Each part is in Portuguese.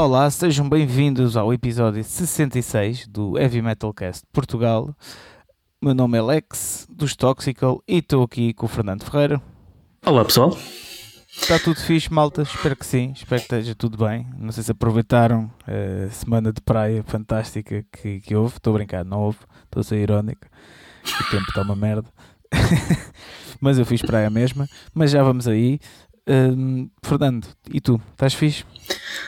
Olá, olá, sejam bem-vindos ao episódio 66 do Heavy Metal Cast Portugal. Meu nome é Lex, dos Toxical, e estou aqui com o Fernando Ferreira. Olá pessoal. Está tudo fixe, malta? Espero que sim, espero que esteja tudo bem. Não sei se aproveitaram a semana de praia fantástica que, que houve. Estou a brincar, não houve, estou a ser irónico. O tempo está uma merda. Mas eu fiz praia mesma. Mas já vamos aí. Hum, Fernando, e tu? Estás fixe?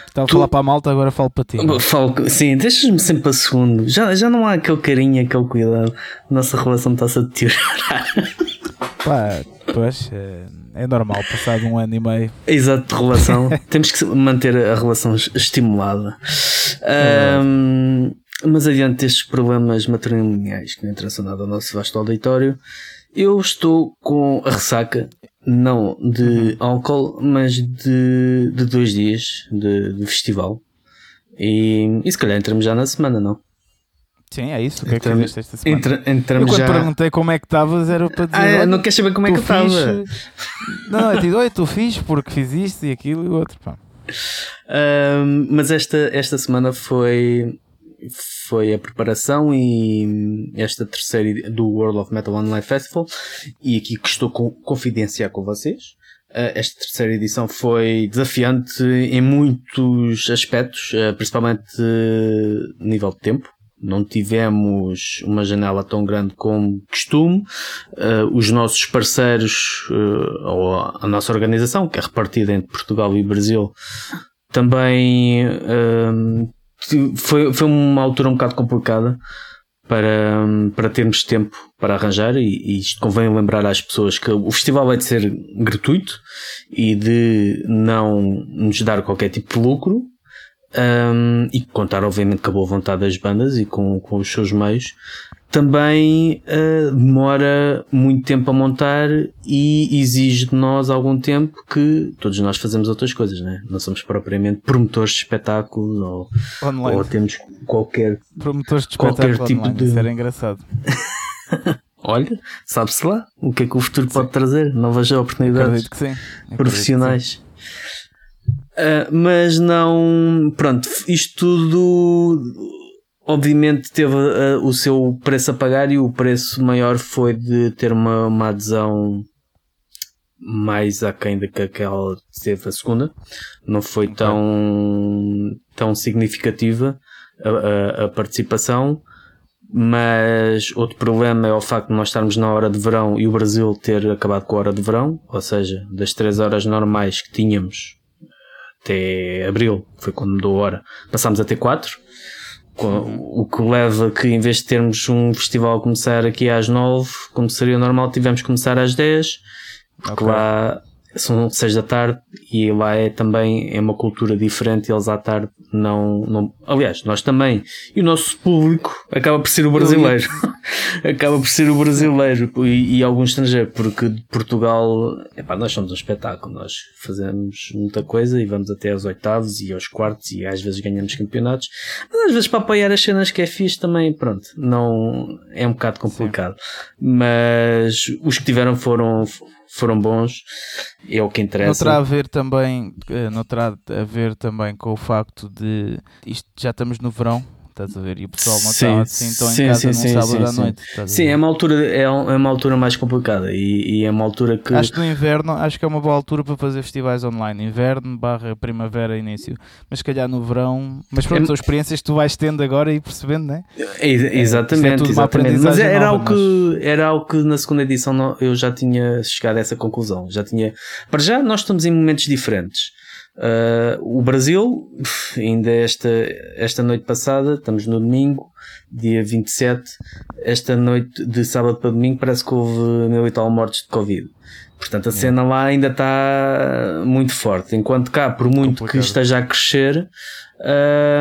Estava Tu- a falar para a malta, agora falo para ti. Falo, sim, deixas-me sempre a segundo. Já, já não há aquele carinho, aquele cuidado. Nossa relação está-se a deteriorar. Pá, pois, é, é normal, passado um ano e meio. Exato, de relação. Temos que manter a relação es- estimulada. Ahm, mas adiante destes problemas matrimoniais que não interessam nada ao nosso vasto auditório, eu estou com a ressaca, não de álcool, mas de, de dois dias de, de festival. E, e se calhar entramos já na semana, não? Sim, é isso. O que é que Entramos- fizeste esta semana? Entra, eu entramos quando já. perguntei como é que estavas era para dizer. Ah, é, não queres saber como é que eu estava? Não, eu digo, oi, estou fixe porque fiz isto e aquilo e o outro. Pá. Ahm, mas esta, esta semana foi, foi a preparação e esta terceira do World of Metal Online Festival e aqui que estou com confidenciar com vocês. Ah, esta terceira edição foi desafiante em muitos aspectos, ah, principalmente eh, nível de tempo. Não tivemos uma janela tão grande como costume. Os nossos parceiros, ou a, nossa organização, que é repartida entre Portugal e Brasil, também foi, foi uma altura um bocado complicada para, para termos tempo para arranjar e, e isto convém lembrar às pessoas que o festival vai de ser gratuito e de não nos dar qualquer tipo de lucro um, e contar obviamente com a boa vontade das bandas e com, com os seus meios também uh, demora muito tempo a montar e exige de nós algum tempo que todos nós fazemos outras coisas, né? Não somos propriamente promotores de espetáculos ou, ou temos qualquer. Promotores de qualquer tipo online. de- Isso era engraçado. Olha, sabe-se lá o que é que o futuro pode trazer, novas oportunidades. Sim. Profissionais. Ah, mas não, pronto, isto tudo obviamente teve ah, o seu preço a pagar e o preço maior foi de ter uma, uma adesão mais aquém do que aquela que teve a segunda. Não foi tão, tão significativa a, a- a participação. Mas outro problema é o facto de nós estarmos na hora de verão e o Brasil ter acabado com a hora de verão, ou seja, das 3 horas normais que tínhamos até abril, que foi quando mudou a hora, passámos a ter 4. O que leva que em vez de termos um festival a começar aqui às 9, como seria normal, tivemos que começar às 10, porque Ok. lá são 6 da tarde e lá é também é uma cultura diferente, eles à tarde não, não. Aliás, nós também. E o nosso público acaba por ser o brasileiro. acaba por ser o brasileiro e, e algum estrangeiro, porque de Portugal, epá, nós somos um espetáculo, nós fazemos muita coisa e vamos até aos oitavos e aos quartos e às vezes ganhamos campeonatos, mas às vezes para apoiar as cenas que é fixe também, pronto, não é um bocado complicado. Mas os que tiveram foram, foram bons, é o que Não interessa. terá a ver também, eh, não a ver também com o facto de isto já estamos no verão, estás a ver? E o pessoal não Sim, está assim tão sim, em casa sim, num sábado sim, à noite. Sim, é uma altura, é é uma altura mais complicada e, e é uma altura que Acho que no inverno acho que é uma boa altura para fazer festivais online. Inverno barra primavera início. Mas se calhar no verão. Mas pronto, É- são experiências que tu vais tendo agora e percebendo, né? É, exatamente, tudo uma exatamente. Mas era algo, que, era algo que na segunda edição não- eu já tinha chegado a essa conclusão. Já tinha. Para já, nós estamos em momentos diferentes. Ah, o Brasil, ainda esta, esta noite passada, estamos no domingo, dia 27. Esta noite de sábado para domingo, parece que houve mil e tal mortes de Covid. Portanto, a cena lá ainda está muito forte. Enquanto cá, por muito que Complicado. esteja a crescer,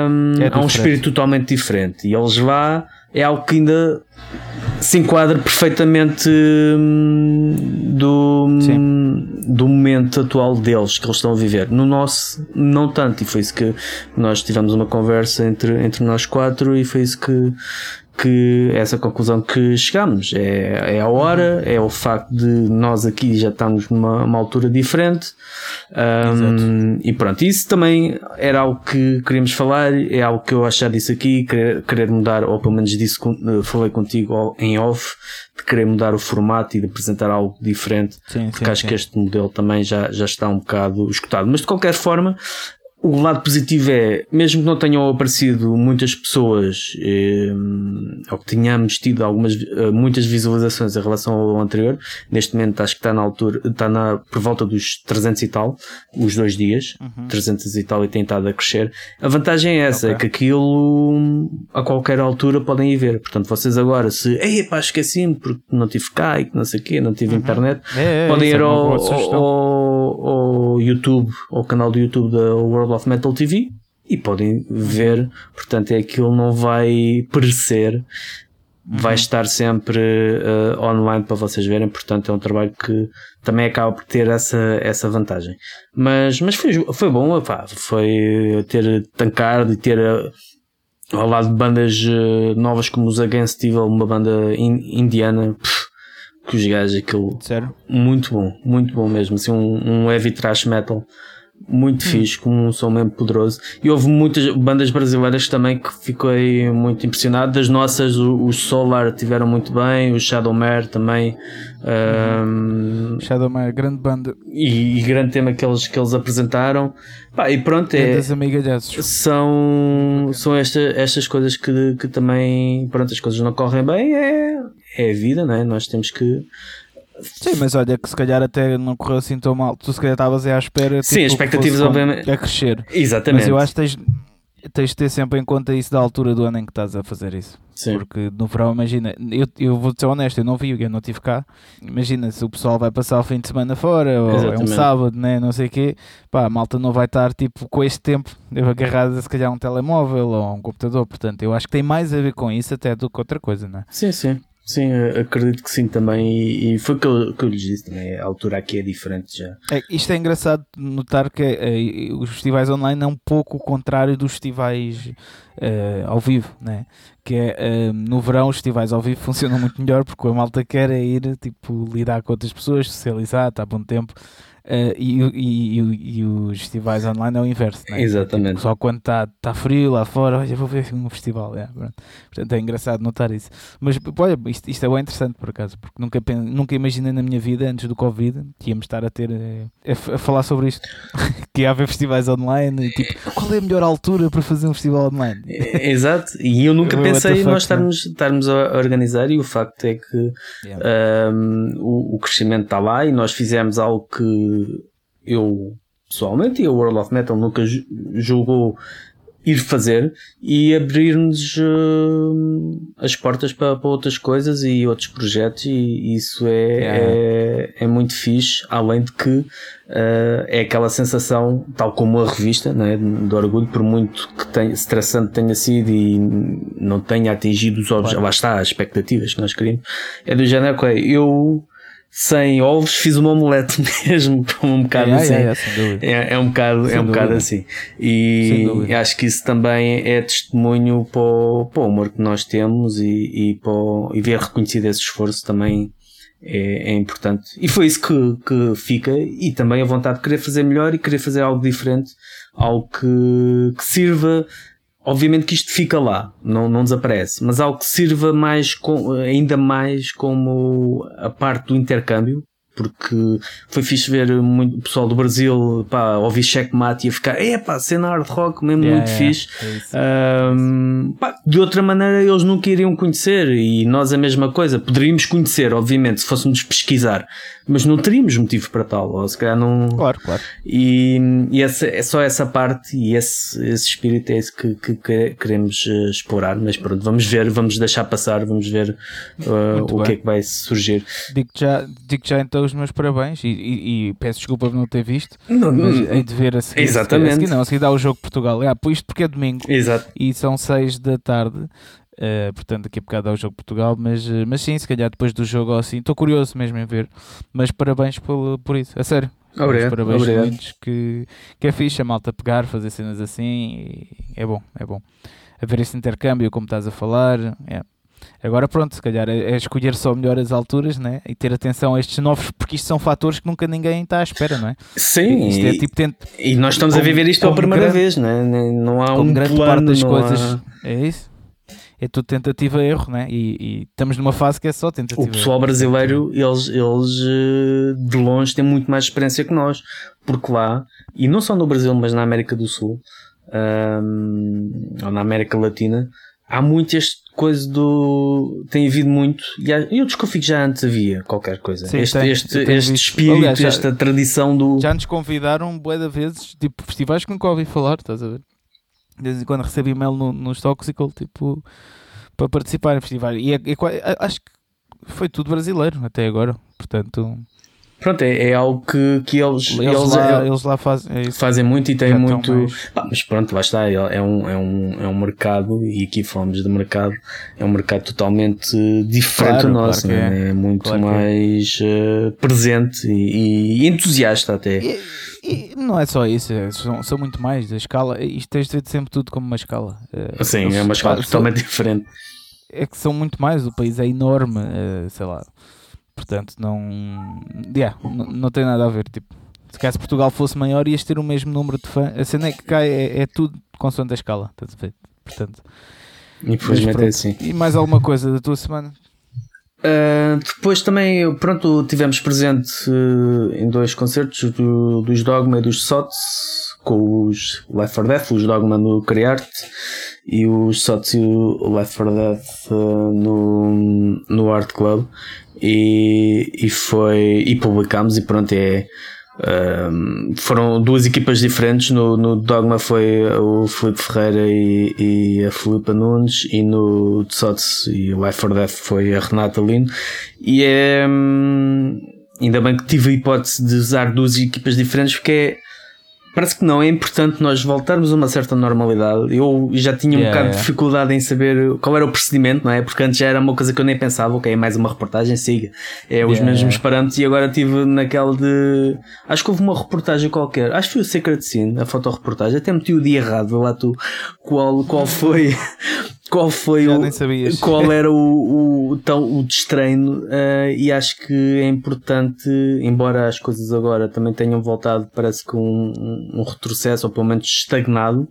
hum, É há um espírito totalmente diferente. E eles lá é algo que ainda se enquadra perfeitamente hum, do, Sim. do momento atual deles que eles estão a viver. No nosso, não tanto. E foi isso que nós tivemos uma conversa entre, entre nós quatro e foi isso que, que essa conclusão que chegamos. É, é a hora, é o facto de nós aqui já estamos numa altura diferente. Um, e pronto, isso também era algo que queríamos falar, é algo que eu achar disso aqui, querer, querer mudar, ou pelo menos disso falei contigo em off, de querer mudar o formato e de apresentar algo diferente, sim, porque sim, acho sim. que este modelo também já, já está um bocado escutado. Mas de qualquer forma, o lado positivo é, mesmo que não tenham aparecido muitas pessoas, eh, ou que tenhamos tido algumas, eh, muitas visualizações em relação ao anterior, neste momento acho que está na altura, está na, por volta dos 300 e tal, os dois dias, uhum. 300 e tal e tem estado a crescer. A vantagem é essa, okay. é que aquilo a qualquer altura podem ir ver. Portanto, vocês agora, se, ei, pá, esqueci-me porque não tive cá e que não sei o quê, não tive uhum. internet, é, é, podem ir é ao, ao, ao YouTube, ao canal do YouTube da World of Metal TV e podem ver, portanto é aquilo não vai perecer, vai uhum. estar sempre uh, online para vocês verem, portanto é um trabalho que também acaba por ter essa, essa vantagem. Mas, mas foi, foi bom, pá, foi ter tancado e ter uh, ao lado de bandas uh, novas como os Against Evil, uma banda in, indiana, pff, que os gajos aquilo Sério? muito bom, muito bom mesmo, assim um, um heavy thrash metal muito hum. fixe, com um som mesmo poderoso. E houve muitas bandas brasileiras também que fiquei muito impressionado. Das nossas, os Solar tiveram muito bem, o Shadowmare também. Uhum. Um, Shadowmare, grande banda. E, e, grande tema que eles, que eles apresentaram. Pá, e pronto, é, são, são esta, estas coisas que, que também, pronto, as coisas não correm bem, é, é a vida, não é? Nós temos que Sim, mas olha que se calhar até não correu assim tão mal. Tu se calhar estavas à espera. Sim, tipo, expectativas obviamente. A crescer. Exatamente. Mas eu acho que tens, tens de ter sempre em conta isso da altura do ano em que estás a fazer isso. Sim. Porque no verão, imagina, eu, eu vou ser honesto, eu não vi, eu não estive cá. Imagina se o pessoal vai passar o fim de semana fora, ou Exatamente. é um sábado, né, não sei o quê, pá, a malta não vai estar tipo com este tempo agarrada se calhar um telemóvel ou um computador. Portanto, eu acho que tem mais a ver com isso até do que outra coisa, né? Sim, sim. Sim, acredito que sim também. E, foi o que eu, que eu lhes disse também. A altura aqui é diferente já. É, isto é engraçado notar que é, os festivais online é um pouco o contrário dos festivais é, ao vivo, né? Que é eh, no verão os festivais ao vivo funcionam muito melhor porque a malta quer é ir tipo, lidar com outras pessoas, socializar, está bom tempo. Uh, e, e, e, e, os festivais online é o inverso, né? Exatamente. Tipo, só quando está tá frio lá fora, olha, vou ver um festival. É, Portanto, é engraçado notar isso. Mas olha, isto, isto é bem interessante por acaso, porque nunca, nunca imaginei na minha vida, antes do Covid, que íamos estar a ter eh, a, a falar sobre isto. que haver festivais online e tipo, qual é a melhor altura para fazer um festival online? Exato, e eu nunca pensei em nós estarmos, estarmos a organizar, e o facto é que yeah. um, o, o crescimento está lá e nós fizemos algo que eu pessoalmente e a World of Metal nunca julgou ir fazer e abrir-nos uh, as portas para, para, outras coisas e outros projetos e isso é, é, é, muito fixe, além de que uh, é aquela sensação, tal como a revista né, do orgulho, por muito que tenha, estressante tenha sido e não tenha atingido os objetivos, lá está, as expectativas que nós queríamos, é do género que eu sem ovos, fiz uma omelete mesmo, um bocado é, assim. É, é, é, um bocado, é um bocado assim. E acho que isso também é testemunho para o, para o humor que nós temos e, e, para o, e ver reconhecido esse esforço também é, é importante. E foi isso que, que fica e também a vontade de querer fazer melhor e querer fazer algo diferente, algo que, que sirva Obviamente que isto fica lá, não, não desaparece, mas algo que sirva mais com, ainda mais como a parte do intercâmbio, porque foi fixe ver muito pessoal do Brasil pá, ouvir checkmate e a ficar, é pá, cena hard rock mesmo yeah, muito yeah, fixe. É um, pá, de outra maneira eles nunca iriam conhecer e nós a mesma coisa. Poderíamos conhecer, obviamente, se fôssemos pesquisar, mas não teríamos motivo para tal, ou se calhar não. Claro, claro. E, e essa, é só essa parte e esse, esse espírito é esse que, que, que queremos uh, explorar. Mas pronto, vamos ver, vamos deixar passar, vamos ver uh, o bem. que é que vai surgir. Digo já, digo já então os meus parabéns e, e, e peço desculpa por não ter visto, não, mas não, hei de ver a seguir. Exatamente. A seguir, não, a seguir dá o jogo Portugal. Ah, isto porque é domingo. Exato. E são seis da tarde. Uh, portanto, daqui a bocado dá o jogo Portugal, mas, uh, mas sim, se calhar depois do jogo assim, estou curioso mesmo em ver, mas parabéns por, por isso, a sério. Obrigado, parabéns obrigado. que, que é fixe a malta pegar, fazer cenas assim, é bom, é bom. A ver esse intercâmbio, como estás a falar, é. Agora pronto, se calhar é, é escolher só melhor as alturas né? e ter atenção a estes novos, porque isto são fatores que nunca ninguém está à espera, não é? Sim, Isto e, é tipo e nós estamos como- a viver isto pela primeira grande- vez, não é? Não há como um grande plano, parte das coisas. há- É isso? É tudo tentativa e erro, né? E, e estamos numa fase que é só tentativa O pessoal brasileiro, eles, eles eh, de longe têm muito mais experiência que nós, porque lá, e não só no Brasil, mas na América do Sul, ahm, ou na América Latina, há muito este coisa do. tem havido muito, e há- eu desconfio que já antes havia qualquer coisa. Sim, este, tem. este, este espírito, Aliás, já- esta tradição do. Já nos convidaram bué de vezes, tipo, festivais que nunca ouvi falar, estás a ver? De vez em quando recebo e-mail no, nos Toxical, tipo, para participar em festivais. E é, é acho que foi tudo brasileiro até agora, portanto, Pronto, é, é algo que, que eles, eles, eles- lá, é- eles lá fazem é fazem muito e têm muito. mais- Pá, mas pronto, lá está. É, é um, é, um, é um mercado, e aqui falamos de mercado, é um mercado totalmente diferente Claro, do nosso, claro né? é. muito Claro é. mais eh, presente e, e entusiasta até. E, e não é só isso, é- são, são muito mais. A escala, isto tens de ver sempre tudo como uma escala. É, Sim, eles- é uma escala totalmente diferente. é que são muito mais, o país é enorme, eh, sei lá. Portanto, não, yeah, não, não tem nada a ver. Tipo, se caso Portugal fosse maior, ias ter o mesmo número de fãs. A cena é que cai, é, é tudo consoante a escala. estás a ver? Portanto, Infelizmente é assim. E mais alguma coisa da tua semana? Uh, depois também, pronto, tivemos presente uh, em dois concertos do- dos Dogma e dos Sots, com os Left 4 Death, os Dogma no Criarte e o Left 4 Death uh, no, no Art Club e, e foi e publicámos e pronto é um, foram duas equipas diferentes. No, no Dogma foi o Felipe Ferreira e, e a Filipa Nunes, e no Tsots e o Life for Death foi a Renata Lino. E é. hum, ainda bem que tive a hipótese de usar duas equipas diferentes, porque é. Parece que não, é importante nós voltarmos a uma certa normalidade. Eu já tinha um Yeah, bocado de yeah. dificuldade em saber qual era o procedimento, não é? Porque antes já era uma coisa que eu nem pensava, ok, é mais uma reportagem, siga. É os Yeah, mesmos parâmetros e agora estive naquela de. Acho que houve uma reportagem qualquer, acho que foi o Secret Scene, a fotoreportagem, até meti o dia errado, lá tu qual, qual foi. Qual foi Já o. nem sabias. Qual era o, o, tal, o destreino eh, e acho que é importante, embora as coisas agora também tenham voltado, parece que um, um retrocesso, ou pelo menos estagnado,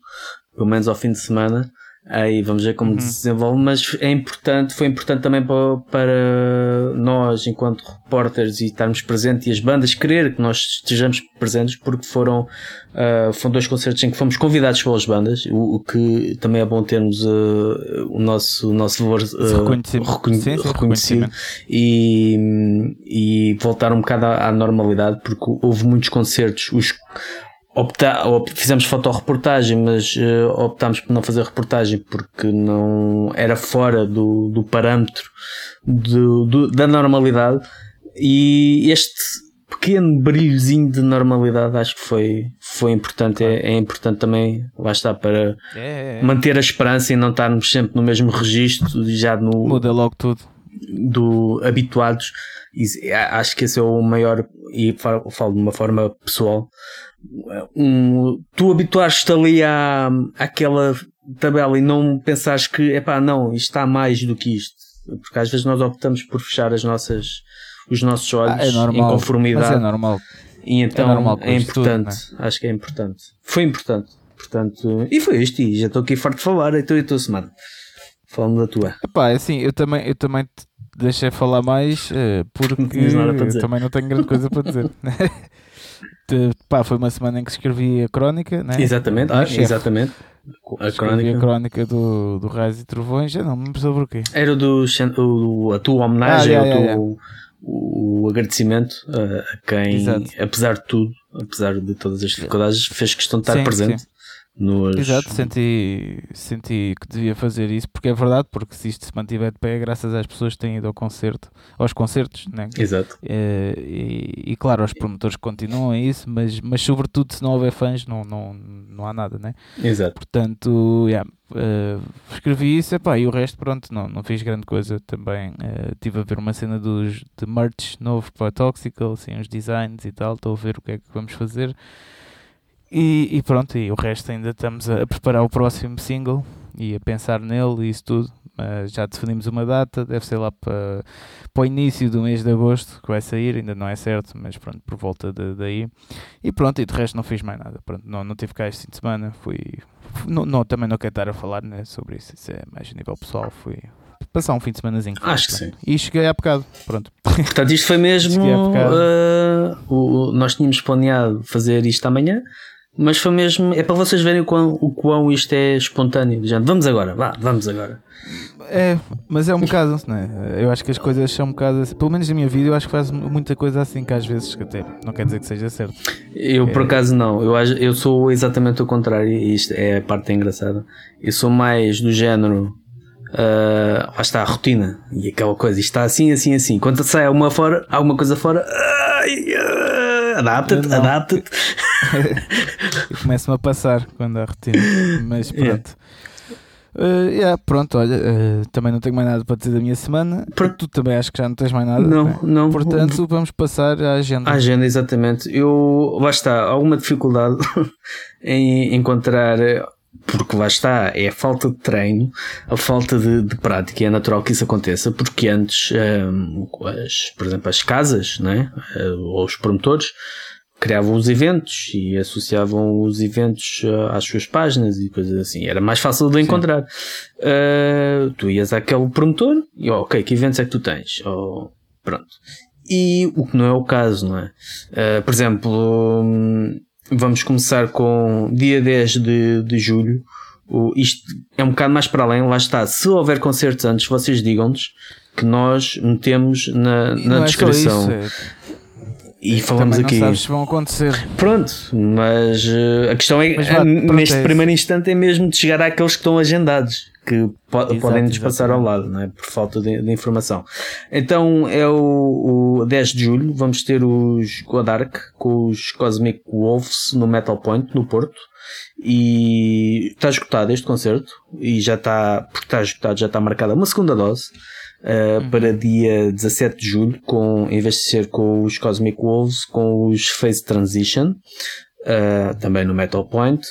pelo menos ao fim de semana, aí vamos ver como Uhum. se desenvolve, mas é importante, foi importante também para, para nós, enquanto repórteres, e estarmos presentes e as bandas querer que nós estejamos presentes, porque foram, ah, foram dois concertos em que fomos convidados pelas bandas, o, o que também é bom termos ah, o nosso, o nosso valor ah, reconhecimento. reconhe- Sim, sim, reconhecido e, e voltar um bocado à, à normalidade, porque houve muitos concertos, os opta, op- fizemos fotoreportagem, mas eh, optámos por não fazer reportagem porque não era fora do, do parâmetro do, do- da normalidade e este pequeno brilhozinho de normalidade acho que foi, foi importante, é, é importante também, lá está, para É, é. manter a esperança e não estarmos sempre no mesmo registro, já no, Muda logo tudo. Do habituados e acho que esse é o maior e fa- falo de uma forma pessoal um, tu habituares-te ali à, àquela tabela e não pensares que epá, não, isto está mais do que isto. Porque às vezes nós optamos por fechar as nossas os nossos olhos Ah, é em normal. Mas conformidade. é normal. e então normal com é isto tudo, importante acho que é importante. Foi importante portanto, e foi isto e já estou aqui farto de falar então e a tua semana falando da tua. Epá, é assim, eu também, eu também deixei falar mais eh, porque Não também não tenho grande coisa para dizer. Pá, foi uma semana em que escrevi a crónica, né? exatamente, ah, exatamente a Escrevi crónica a crónica do, do Raios e Trovões, já não me sobre o quê. Era do, o, a tua homenagem, Ah, o, yeah, teu- o agradecimento a, a quem, Exato. apesar de tudo, apesar de todas as dificuldades, fez questão de estar Sim, presente. Nos... Exato, senti, senti que devia fazer isso, porque é verdade, porque se isto se mantiver de pé, é graças às pessoas que têm ido ao concerto, aos concertos, né? Exato. Eh, e, e claro, aos promotores continuam a isso, mas, mas sobretudo se não houver fãs, não, não, não há nada, né? Exato. Portanto, yeah, eh, escrevi isso epá, e o resto, pronto, não, não fiz grande coisa também. eh, Estive a ver uma cena dos, de merch novo para Toxical, assim, uns designs e tal. Estou a ver o que é que vamos fazer. E, e pronto, e o resto ainda estamos a, a preparar o próximo single e a pensar nele e isso tudo. mas já definimos uma data, deve ser lá para, para o início do mês de agosto que vai sair, ainda não é certo, mas pronto, por volta de, daí. E pronto, e de resto não fiz mais nada. Pronto, não, não tive cá este fim de semana, fui. Não, não, também não quero estar a falar né, sobre isso, isso é mais a nível pessoal. Fui passar um fim de semanazinho. Acho que sim. E cheguei há bocado, pronto. Portanto, isto foi mesmo. Uh, o, nós tínhamos planeado fazer isto amanhã, mas foi mesmo. É para vocês verem o quão, o quão isto é espontâneo. Já, vamos agora, vá, vamos agora. É, mas é um bocado, não é? Eu acho que as coisas são um bocado assim, pelo menos na minha vida, eu acho que faz muita coisa assim que às vezes até não quer dizer que seja certo. Eu é. por acaso não, eu, eu sou exatamente o contrário, e isto é a parte engraçada. Eu sou mais do género Uh, lá está a rotina e aquela coisa, isto está assim, assim, assim. Quando sai alguma fora, alguma coisa fora, uh, adapta-te, adapta-te. começa-me a passar quando há rotina, mas pronto. Uh, yeah, pronto, olha, uh, também não tenho mais nada para dizer da minha semana. Por... Tu também acho que já não tens mais nada. Não, né? não. Portanto, vamos passar à agenda. A agenda, exatamente. Eu, lá está, alguma dificuldade em encontrar porque lá está, é a falta de treino, a falta de, de prática, e é natural que isso aconteça, porque antes, um, as, por exemplo, as casas, né, ou os promotores, criavam os eventos e associavam os eventos uh, às suas páginas e coisas assim. Era mais fácil de encontrar. Uh, tu ias àquele promotor e, oh, ok, que eventos é que tu tens? Oh, pronto. E o que não é o caso, não é? Uh, por exemplo, um, Vamos começar com dia 10 de, de julho. O, isto é um bocado mais para além, lá está. Se houver concertos antes, vocês digam-nos que nós metemos na, na descrição. É isso, é... E falamos aqui. Não sabes se vão acontecer. Pronto, mas uh, a questão é, mas, neste é primeiro instante é mesmo de chegar àqueles que estão agendados que po exato, podem nos passar ao lado, não é? por falta de, de, informação. Então é o, o 10 de julho, vamos ter os Godark com os Cosmic Wolves no Metal Point, no Porto. E está esgotado este concerto e já está, porque está esgotado, já está marcada uma segunda dose. Uh, uhum. para dia 17 de julho, com, em vez de ser com os Cosmic Wolves, com os Phase Transition, uh, também no Metal Point.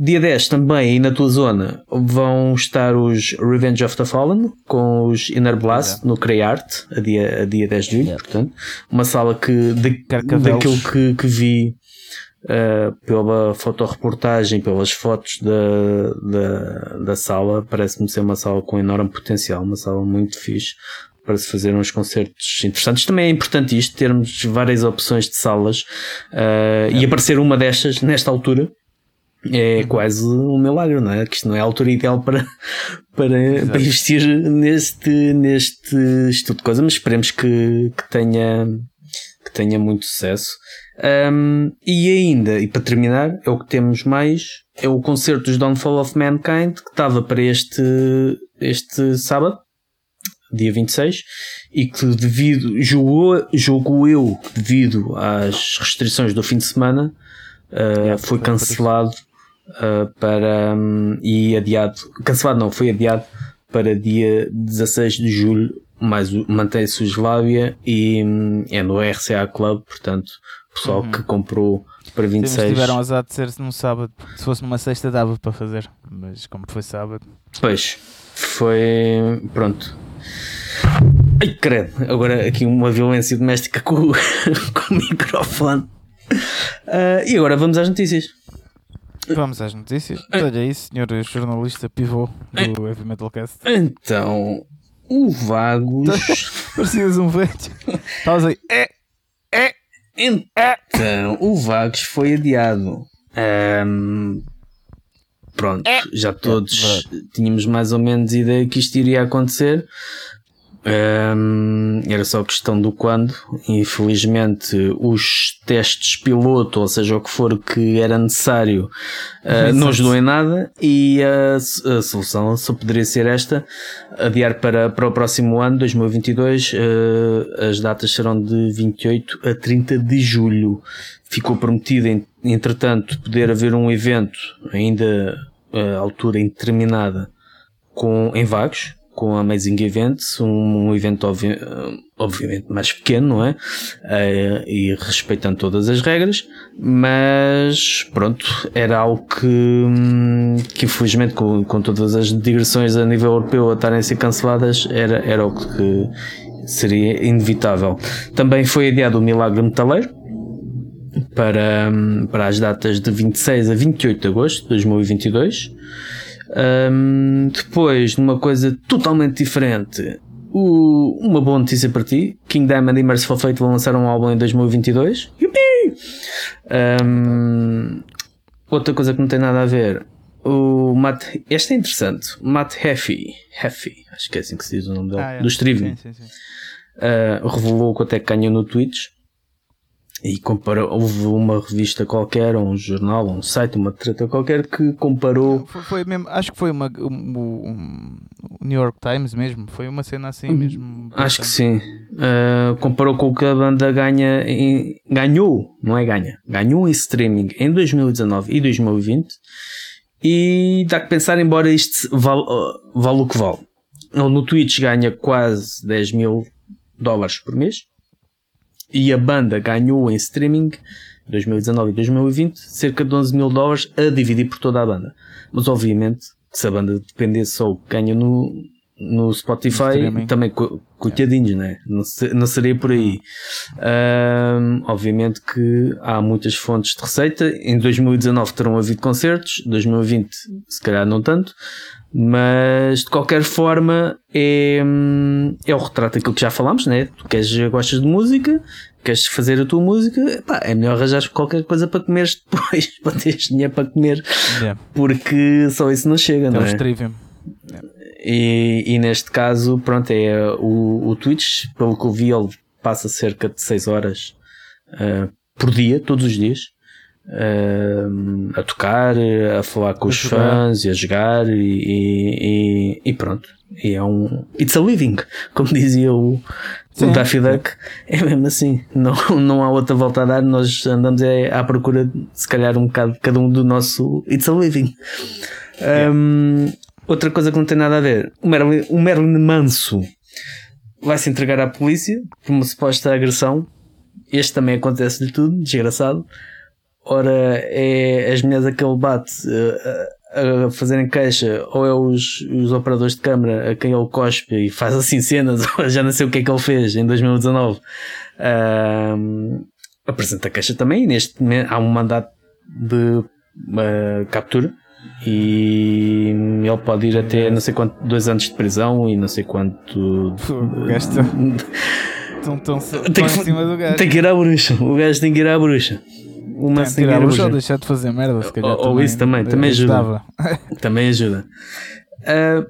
Dia 10 também aí na tua zona vão estar os Revenge of the Fallen com os Inner Blast no Crayart a dia, a dia 10 de julho, portanto, uma sala que de, daquilo que, que vi uh, pela fotoreportagem, pelas fotos da, da, da sala, parece-me ser uma sala com enorme potencial, uma sala muito fixe para se fazer uns concertos interessantes. Também é importante isto, termos várias opções de salas uh, é. e aparecer uma destas nesta altura é quase um milagre, não é? Que isto não é a altura ideal para, para, para investir neste, neste estudo de coisa, mas esperemos que, que, tenha, que tenha muito sucesso. Um, e ainda, e para terminar, é o que temos mais, é o concerto dos Downfall of Mankind, que estava para este, este sábado, dia 26, e que devido, julgo, julgo eu, devido às restrições do fim de semana, uh, foi cancelado uh, para, um, e adiado, cancelado não, foi adiado para dia 16 de julho, mas mantém-se o Slavia e um, é no RCA Club, portanto, pessoal uhum. que comprou para 26. Eles tiveram azar de ser num sábado, se fosse numa sexta dava para fazer, mas como foi sábado. Pois, foi, pronto. Ai, credo, agora aqui uma violência doméstica com, com o microfone. Uh, e agora vamos às notícias. Vamos às notícias. Olha aí, senhor jornalista pivô do. Heavy Metal Cast. Então, o Vagos. Parecias um velho. Estavas aí. É, é, então, o Vagos foi adiado. Um, pronto, é. já todos tínhamos mais ou menos ideia que isto iria acontecer. Um, era só questão do quando. Infelizmente, os testes piloto, ou seja, o que for que era necessário, uh, não ajudou em nada. E a, a, solução só poderia ser esta: adiar para, para o próximo ano, 2022. Uh, as datas serão de 28 a 30 de julho. Ficou prometido, entretanto, poder haver um evento ainda à altura indeterminada com, em Vagos com a Amazing Events, um, um evento obvi obviamente mais pequeno, não é? Uh, e respeitando todas as regras, mas pronto, era algo que, que infelizmente com, com todas as digressões a nível europeu a estarem a ser canceladas, era, era o que seria inevitável. Também foi adiado o Milagre Metaleiro, para, para as datas de 26 a 28 de agosto de 2022. Um, depois, numa coisa totalmente diferente, o, uma boa notícia para ti: King Diamond e Merciful Fate vão lançar um álbum em 2022. Yupi! Um, outra coisa que não tem nada a ver. O Matt, este é interessante. Matt Heffy, Heffy, acho que é assim que se diz o nome dele, ah, é. do streaming, uh, revelou quanto é que ganhou no Twitch e comparou, houve uma revista qualquer, um jornal, um site, uma treta qualquer que comparou. Foi, foi mesmo, acho que foi uma, um, um, New York Times mesmo, foi uma cena assim mesmo. Acho que sim. Uh, comparou com o que a banda ganha em, ganhou, não é ganha, ganhou em streaming em 2019 e 2020. E dá que pensar, embora isto vale, uh, vale o que vale. No Twitch ganha quase 10 mil dólares por mês e a banda ganhou em streaming 2019 e 2020 cerca de 11 mil dólares a dividir por toda a banda. Mas obviamente se a banda dependesse só o que ganha no, no Spotify, também co coitadinhos, né? não, não seria por aí. Um, obviamente que há muitas fontes de receita. Em 2019 terão havido concertos, 2020 se calhar não tanto, mas de qualquer forma é, é o retrato daquilo que já falámos, né? Tu queres, gostas de música, queres fazer a tua música, pá, é melhor arranjar qualquer coisa para comeres depois, para teres dinheiro para comer, yeah. porque só isso não chega, não é? Yeah. E, e neste caso, pronto, é o, o Twitch, pelo que eu vi, ele passa cerca de 6 horas uh, por dia, todos os dias uh, a tocar, a falar com a os jogar. fãs e a jogar e, e, e, pronto. E é um. It's a living, como dizia o, sim, o Daffy Duck. É mesmo assim. Não, não há outra volta a dar. Nós andamos é, à procura, de, se calhar, um bocado cada um do nosso It's a living. Um, outra coisa que não tem nada a ver: o Merlin, o Merlin Manso vai se entregar à polícia por uma suposta agressão. Este também acontece-lhe tudo, desgraçado. Ora, é as mulheres a que ele bate uh, a fazerem queixa, ou é os, os operadores de câmara a quem ele cospe e faz assim cenas, já não sei o que é que ele fez em 2019. Uh, apresenta queixa também, neste há um mandato de uh, captura e ele pode ir até não sei quanto, dois anos de prisão e não sei quanto. Gasta. Tão, tão, tem, que, tem que ir à bruxa. O gajo tem que ir à bruxa uma tem, tirar o ou deixar de fazer merda, se calhar. Ou, também, isso também, também ajuda. também ajuda. Uh,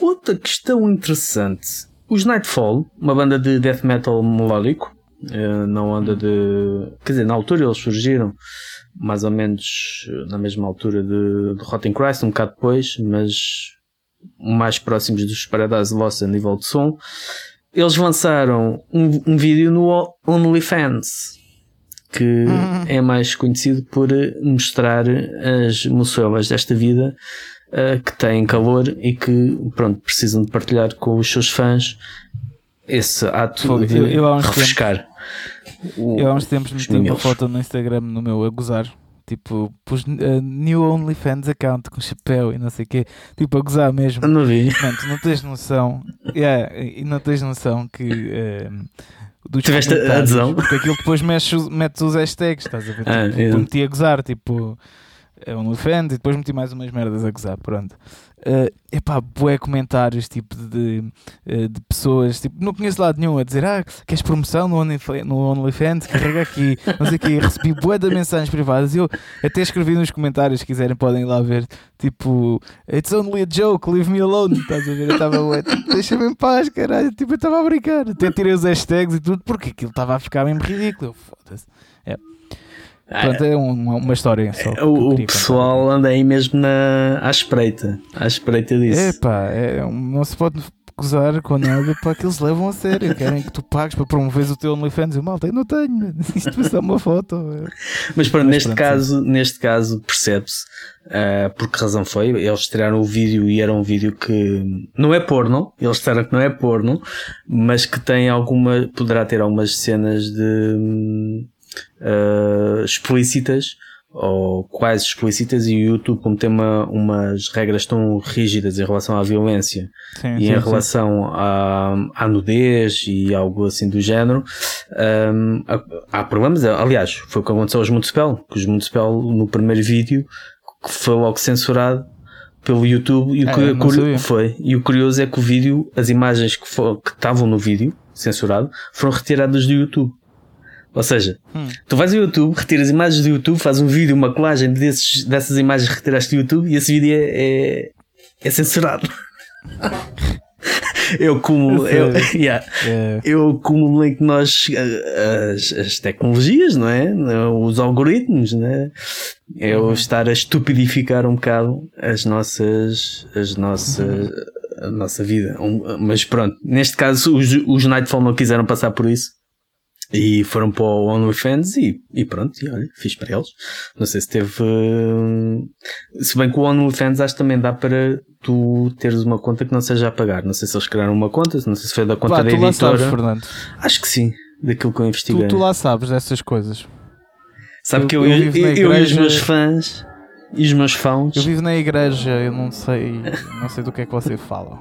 outra questão interessante. Os Nightfall, uma banda de death metal melódico, uh, na onda de. Quer dizer, na altura eles surgiram mais ou menos na mesma altura de, de Rotten Christ, um bocado depois, mas mais próximos dos Paradise Lost a nível de som. Eles lançaram um, um vídeo no OnlyFans que uhum. é mais conhecido por mostrar as moçoelas desta vida uh, que têm calor e que pronto, precisam de partilhar com os seus fãs esse ato de eu, eu refrescar. O, eu há uns tempos meti uma foto no Instagram no meu a gozar. Tipo, pus uh, New OnlyFans account com chapéu e não sei o quê. Tipo, a gozar mesmo. Não vi. Mano, tu não tens noção. Yeah, e não tens noção que uh, dos Tiveste adesão? Porque aquilo depois mexe, mete os hashtags, estás a ver? Ah, tipo, meti a gozar, tipo, é um ofende e depois meti mais umas merdas a gozar, pronto. Uh, epá, bué comentários tipo de, de, de, pessoas, tipo, não conheço lado nenhum a dizer, ah, queres promoção no, Only, no OnlyFans? Carrega aqui, não sei o que, recebi bué de mensagens privadas. Eu até escrevi nos comentários, se quiserem, podem ir lá ver, tipo, it's only a joke, leave me alone. Estás a ver? Eu estava, tipo, deixa-me em paz, caralho. Tipo, eu estava a brincar, até tirei os hashtags e tudo, porque aquilo estava a ficar mesmo ridículo. Foda-se. É. Pronto, é uma, uma história só. O, o pessoal contar. anda aí mesmo na, à espreita, à espreita disso. Epá, é, não se pode gozar com nada para que eles levam a sério. Querem que tu pagues para promoveres o teu OnlyFans. E o malta, eu não tenho. Isto é só uma foto. Mas, pronto, neste, pronto, caso, neste caso percebe-se uh, por que razão foi. Eles tiraram o vídeo e era um vídeo que não é porno. Eles disseram que não é porno, mas que tem alguma, poderá ter algumas cenas de uh, explícitas ou quase explícitas e o YouTube como tem uma, umas regras tão rígidas em relação à violência sim, e sim, em relação à, à nudez e algo assim do género um, há problemas, aliás foi o que aconteceu aos Municipal que os Municipal no primeiro vídeo que foi logo censurado pelo YouTube e o, é, foi, e o curioso é que o vídeo as imagens que, for, que estavam no vídeo censurado foram retiradas do YouTube ou seja, hum. tu vais ao YouTube, retiras imagens do YouTube, fazes um vídeo, uma colagem desses, dessas imagens que retiraste do YouTube e esse vídeo é, é, é censurado. eu como eu, yeah, yeah. eu como que nós as, as, tecnologias, não é? Os algoritmos, não é? É uhum. estar a estupidificar um bocado as nossas, as nossas, uhum. a nossa vida. Um, mas pronto, neste caso os, os Nightfall não quiseram passar por isso. E foram para o OnlyFans e, e pronto, e olha, fiz para eles. Não sei se teve. Uh... Se bem que o OnlyFans acho que também dá para tu teres uma conta que não seja a pagar. Não sei se eles criaram uma conta, não sei se foi da conta Pá, da tu editora. Lá sabes, Fernando. Acho que sim, daquilo que eu investiguei. Tu, tu lá sabes dessas coisas. Sabe eu, que eu, eu, eu, igreja... eu, e os meus fãs e os meus fãs. Eu vivo na igreja, eu não sei, não sei do que é que você fala.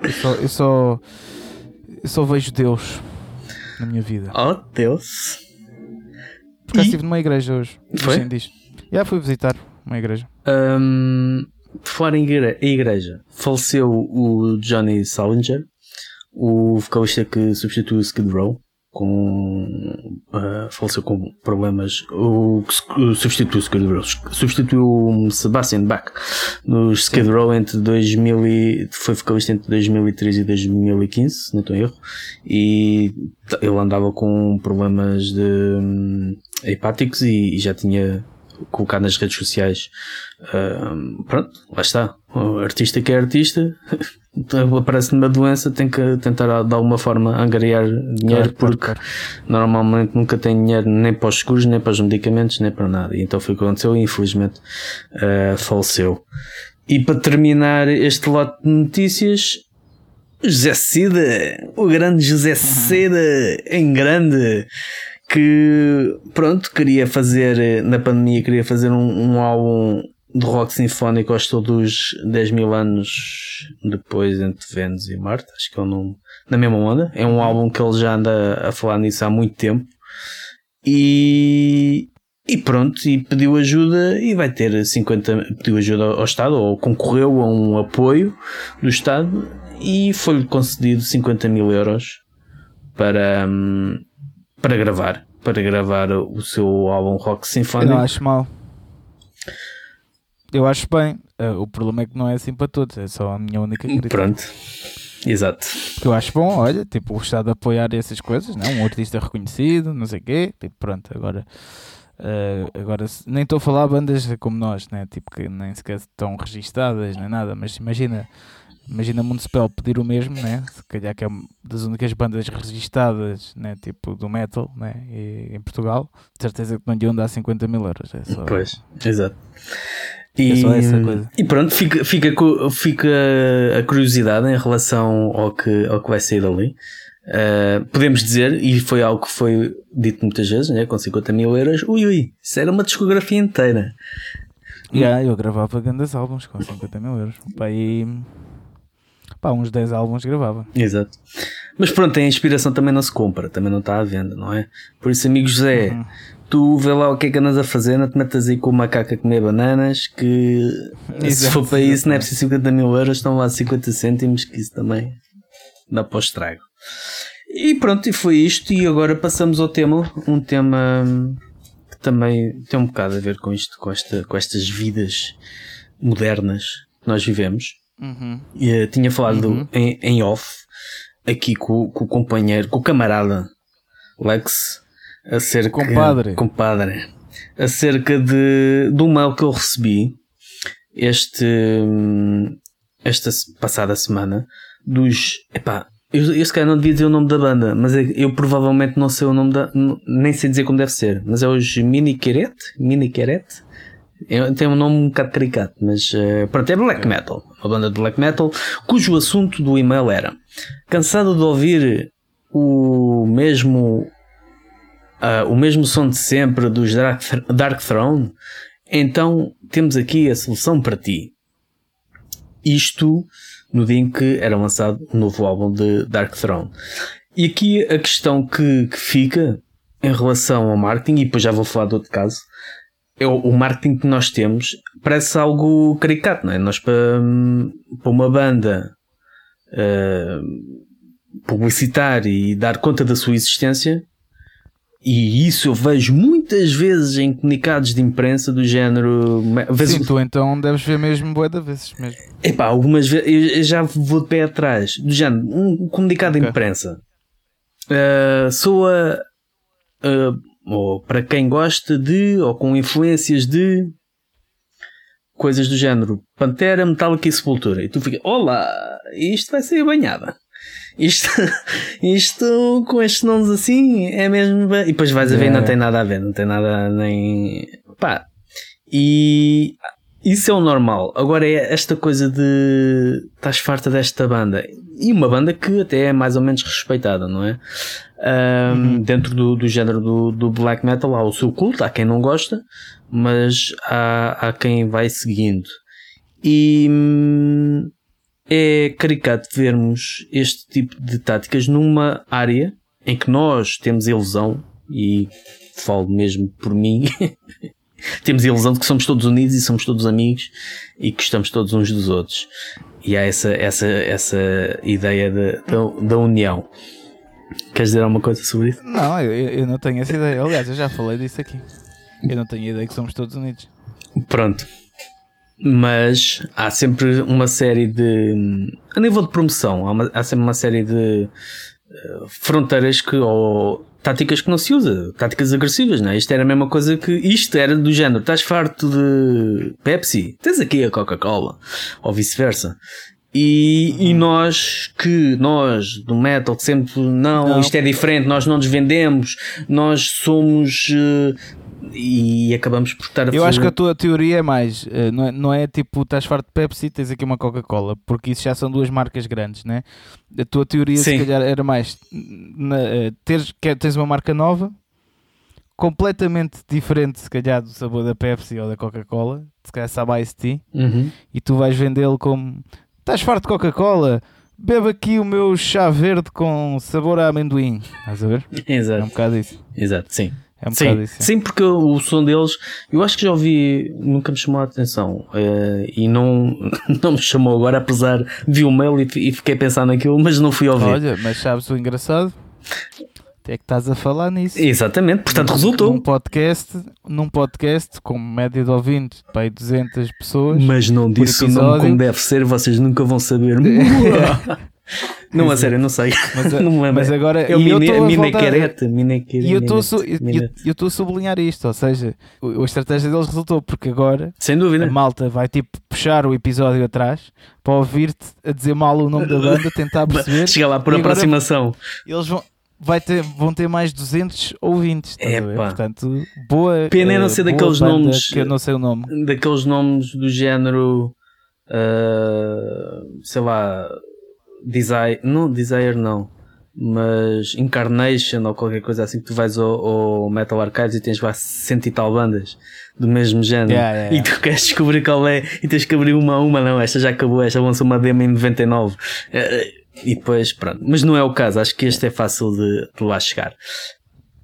Eu só, eu só, eu só vejo Deus na minha vida. Oh, Deus! Porque e... estive numa igreja hoje. Foi? Disto. Já fui visitar uma igreja. Um, fora em igreja, faleceu o Johnny Salinger, o vocalista que substituiu o Skid Row com uh, faleceu com problemas o, o substituiu Skid Row substituiu Sebastian Bach no Skid Row entre 2000 e, foi vocalista entre 2013 e 2015 se não estou em erro e ele andava com problemas de um, hepáticos e, e, já tinha colocado nas redes sociais uh, pronto, lá está o artista que é artista aparece numa doença, tem que tentar de alguma forma angariar dinheiro claro, porque claro, claro. normalmente nunca tem dinheiro nem para os seguros, nem para os medicamentos, nem para nada. E então foi o que aconteceu e infelizmente uh, faleceu. E para terminar este lote de notícias, José Cida, o grande José uhum. Cida, em grande, que pronto, queria fazer, na pandemia, queria fazer um, um álbum de rock sinfónico aos todos 10 mil anos depois entre Vênus e Marte, acho que é um nome na mesma onda. É um álbum que ele já anda a falar nisso há muito tempo. E, e pronto, e pediu ajuda e vai ter 50, pediu ajuda ao Estado, ou concorreu a um apoio do Estado e foi-lhe concedido 50 mil euros para, hum, para gravar, para gravar o seu álbum rock sinfónico. Eu não acho mal. Eu acho bem. Uh, o problema é que não é assim para todos, é só a minha única crítica. Pronto. Exato. Porque eu acho bom, olha, tipo, o Estado apoiar essas coisas, não? um artista reconhecido, não sei o quê, tipo, pronto, agora. Uh, agora, nem estou a falar bandas como nós, né? tipo, que nem sequer estão registadas nem nada, mas imagina, imagina Municipal pedir o mesmo, né? se calhar que é das únicas bandas registadas, né? tipo, do metal né? E, em Portugal, de certeza que não lhe iam dar 50 mil euros. É só... Pois, exato. E, é só essa coisa. E pronto, fica, fica, fica a curiosidade em relação ao que, ao que vai sair dali. Uh, podemos dizer, e foi algo que foi dito muitas vezes, né, com 50 mil euros, ui ui, isso era uma discografia inteira. Yeah, eu gravava grandes álbuns com 50 mil euros. E... Pá, uns 10 álbuns gravava. Exato. Mas pronto, a inspiração também não se compra, também não está à venda, não é? Por isso, amigo José, uhum tu vê lá o que é que andas a fazer, não te metas aí com o macaco a comer bananas, que Exato, se for para isso não é preciso 50 mil euros, estão lá 50 cêntimos, que isso também dá para o estrago. E pronto, e foi isto, e agora passamos ao tema, um tema que também tem um bocado a ver com isto, com, esta, com estas vidas modernas que nós vivemos. Uhum. E, uh, tinha falado uhum. em, em off aqui com, com o companheiro, com o camarada Lex, acerca compadre. compadre acerca de, do mail que eu recebi este esta passada semana dos. Epá, eu, eu se calhar não devia dizer o nome da banda, mas eu, eu provavelmente não sei o nome da. Nem sei dizer como deve ser, mas é os Mini Querete? Mini Querete? É, tem um nome um bocado caricato, mas uh, pronto, é black metal. Uma banda de black metal, cujo assunto do e-mail era cansado de ouvir o mesmo uh, o mesmo som de sempre dos Dark, Dark Throne, então temos aqui a solução para ti. Isto no dia em que era lançado o um novo álbum de Dark Throne. E aqui a questão que, que, fica em relação ao marketing, e depois já vou falar de outro caso, é o, marketing que nós temos parece algo caricato, não é? Nós para, para uma banda uh, publicitar e dar conta da sua existência, e isso eu vejo muitas vezes em comunicados de imprensa do género. Sim, tu então deves ver mesmo boa de vezes mesmo. Epá, algumas vezes eu já vou de pé atrás. Do género, um comunicado okay. de imprensa. Uh, soa uh, ou para quem gosta de, ou com influências de coisas do género Pantera, Metallica e Sepultura. E tu fica, olá, isto vai ser banhada. Isto, isto com estes nomes assim é mesmo. E depois vais a ver, é. não tem nada a ver, não tem nada nem. Pá. E isso é o normal. Agora é esta coisa de estás farta desta banda. E uma banda que até é mais ou menos respeitada, não é? Um, uhum. Dentro do, do género do, do black metal há o seu culto, há quem não gosta, mas há, há quem vai seguindo. E hum, é caricato vermos este tipo de táticas numa área em que nós temos ilusão, e falo mesmo por mim, temos a ilusão de que somos todos unidos e somos todos amigos e que estamos todos uns dos outros. E há essa, essa, essa ideia de, da, da união. Queres dizer alguma coisa sobre isso? Não, eu, eu não tenho essa ideia. Aliás, eu já falei disso aqui. Eu não tenho ideia que somos todos unidos. Pronto mas há sempre uma série de. A nível de promoção, há, uma, há sempre uma série de uh, fronteiras que. ou táticas que não se usa, táticas agressivas, não é? Isto era a mesma coisa que. Isto era do género: estás farto de Pepsi? Tens aqui a Coca-Cola, ou vice-versa. E, e nós que, nós do metal, que sempre não, não, isto é diferente, nós não nos vendemos, nós somos uh, e acabamos por estar a Eu acho que a tua teoria é mais, eh, não é, não é tipo, estás farto de Pepsi tens aqui uma Coca-Cola, porque isso já são duas marcas grandes, né? A tua teoria Sim. se calhar era mais na, eh, teres, tens uma marca nova, completamente diferente se calhar do sabor da Pepsi ou da Coca-Cola, se calhar sabe Ice Tea, uhum. e tu vais vendê-lo como estás farto de Coca-Cola, bebe aqui o meu chá verde com sabor a amendoim. Estás a ver? Exato. É um bocado isso. Exato, sim. É um sim, isso. Sim, porque o som deles, eu acho que já ouvi, nunca me chamou a atenção. Uh, e não, não me chamou agora, apesar de o mail e, e fiquei pensando naquilo, mas não fui ouvir. Olha, mas sabes o engraçado? É que estás a falar nisso. Exatamente, portanto num, resultou. Num podcast, num podcast com média de ouvintes para 200 pessoas. Mas não disse o nome como deve ser, vocês nunca vão saber. Não, a sério, não sei. Mas, não me lembro. Mas agora Minequerete. E eu estou a sublinhar isto, ou seja, a estratégia deles resultou, porque agora Sem dúvida. a malta vai tipo puxar o episódio atrás para ouvir-te a dizer mal o nome da banda, tentar perceber. Chega lá por aproximação. Eles vão. Vai ter, vão ter mais 200 ouvintes. É, Portanto, boa. Pena é não ser daqueles nomes. Que eu não sei o nome. Daqueles nomes do género. Uh, sei lá Desire, não Desire não, mas Incarnation ou qualquer coisa assim que tu vais ao, ao Metal Archives e tens lá cento e tal bandas do mesmo género yeah, yeah, yeah. e tu queres descobrir qual é e tens que abrir uma a uma, não, esta já acabou, esta lançou uma demo em 99 eh, e depois pronto, mas não é o caso, acho que este é fácil de, de lá chegar.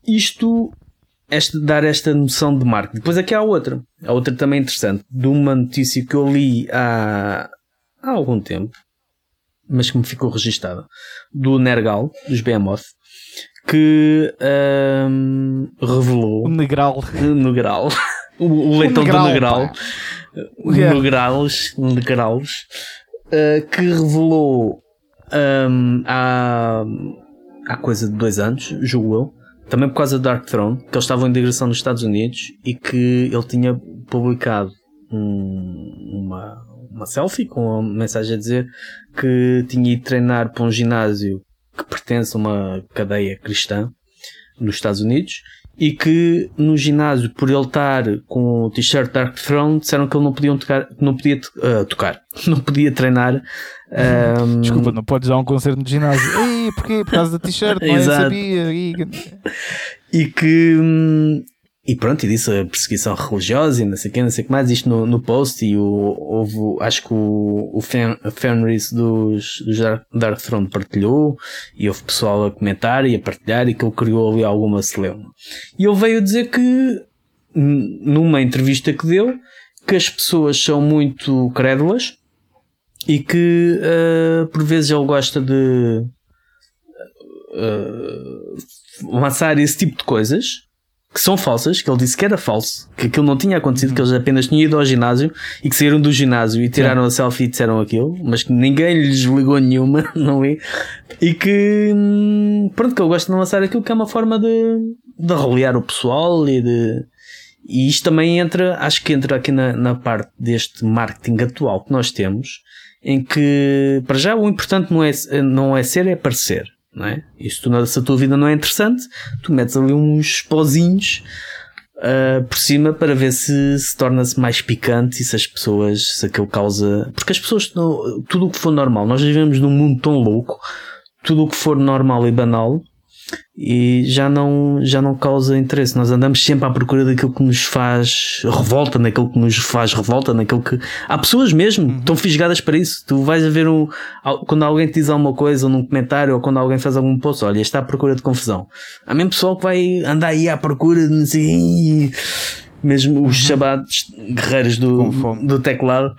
Isto este, dar esta noção de marketing. Depois aqui há outra, há outra também interessante, de uma notícia que eu li há, há algum tempo, mas que me ficou registada, do Nergal, dos Behemoth, que um, revelou. O Negral. Negral. o, o leitão o Negral, do Negral. O Negrals, Negrals uh, que revelou um, há, há coisa de dois anos, julgo eu, também por causa do Dark Throne, que eles estavam em digressão nos Estados Unidos e que ele tinha publicado um, uma, uma selfie com uma mensagem a dizer que tinha ido treinar para um ginásio que pertence a uma cadeia cristã nos Estados Unidos e que no ginásio, por ele estar com o t-shirt Dark Throne, disseram que ele não podia tocar, não podia uh, tocar, não podia treinar. Um... Desculpa, não podes dar um concerto no ginásio. Ei, porquê? Por causa da t-shirt, não é? sabia. E... e que hum, e pronto, e disse a perseguição religiosa e não sei o que, não sei o que mais, isto no, no post e o, houve, acho que o, o fan, fanbase dos, dos Dark Throne partilhou e houve pessoal a comentar e a partilhar e que ele criou ali alguma celeuma. E ele veio dizer que, numa entrevista que deu, que as pessoas são muito crédulas e que uh, por vezes ele gosta de uh, lançar esse tipo de coisas que são falsas, que ele disse que era falso, que aquilo não tinha acontecido, que eles apenas tinham ido ao ginásio e que saíram do ginásio e tiraram a selfie e disseram aquilo, mas que ninguém lhes ligou nenhuma, não é? E que, hum, pronto, que ele gosta de lançar aquilo que é uma forma de, de rolear o pessoal e de. E isto também entra, acho que entra aqui na, na parte deste marketing atual que nós temos, em que, para já, o importante não é, não é ser, é parecer não é? Se, tu, se a tua vida não é interessante, tu metes ali uns pozinhos uh, por cima para ver se se torna-se mais picante e se as pessoas, se aquilo causa. Porque as pessoas, tudo o que for normal, nós vivemos num mundo tão louco, tudo o que for normal e banal e já não, já não causa interesse. Nós andamos sempre à procura daquilo que nos faz revolta, naquilo que nos faz revolta, naquilo que. Há pessoas mesmo uhum. estão fisgadas para isso. Tu vais a ver um. Quando alguém te diz alguma coisa num comentário ou quando alguém faz algum post, olha, está à procura de confusão. Há mesmo pessoal que vai andar aí à procura de. Assim, mesmo os uhum. chamados guerreiros do, do teclado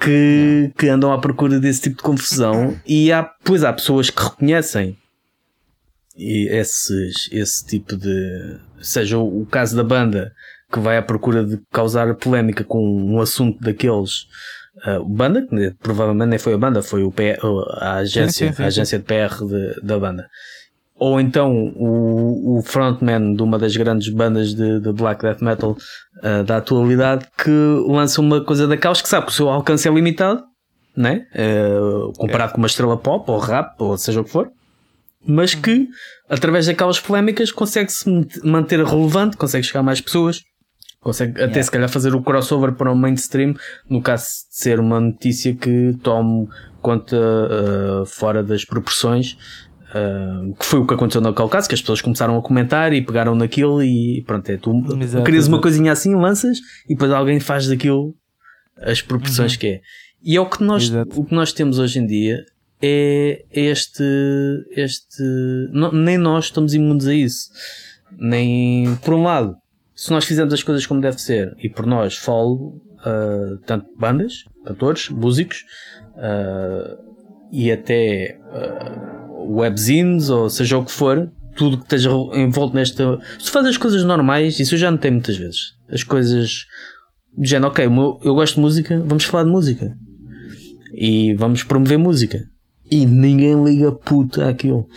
que, que andam à procura desse tipo de confusão. E há, pois há pessoas que reconhecem e esses, esse tipo de. Seja o, o caso da banda que vai à procura de causar polémica com um assunto daqueles. Uh, banda, que provavelmente nem foi a banda, foi o PR, a agência, sim, sim, sim. a agência de PR de, da banda. Ou então o, o frontman de uma das grandes bandas de, de black death metal uh, da atualidade que lança uma coisa daquelas que sabe que o seu alcance é limitado, né? Uh, comparado é. com uma estrela pop ou rap ou seja o que for mas que através daquelas polémicas consegue-se manter relevante, consegue chegar a mais pessoas, consegue até yeah. se calhar fazer o crossover para o mainstream, no caso de ser uma notícia que tome conta uh, fora das proporções. Uh, que foi o que aconteceu naquele caso, que as pessoas começaram a comentar e pegaram naquilo e pronto, é tu exato, crias uma coisinha assim, lanças e depois alguém faz daquilo as proporções uhum. que é. E é o que nós, o que nós temos hoje em dia é este, este, não, nem nós estamos imunes a isso. Nem, por um lado, se nós fizermos as coisas como deve ser, e por nós falo, uh, tanto bandas, cantores, músicos, uh, e até uh, webzines, ou seja o que for, tudo que esteja envolto nesta. Se faz as coisas normais, isso eu já notei muitas vezes. As coisas do género, ok, eu gosto de música, vamos falar de música. E vamos promover música e ninguém liga puta àquilo.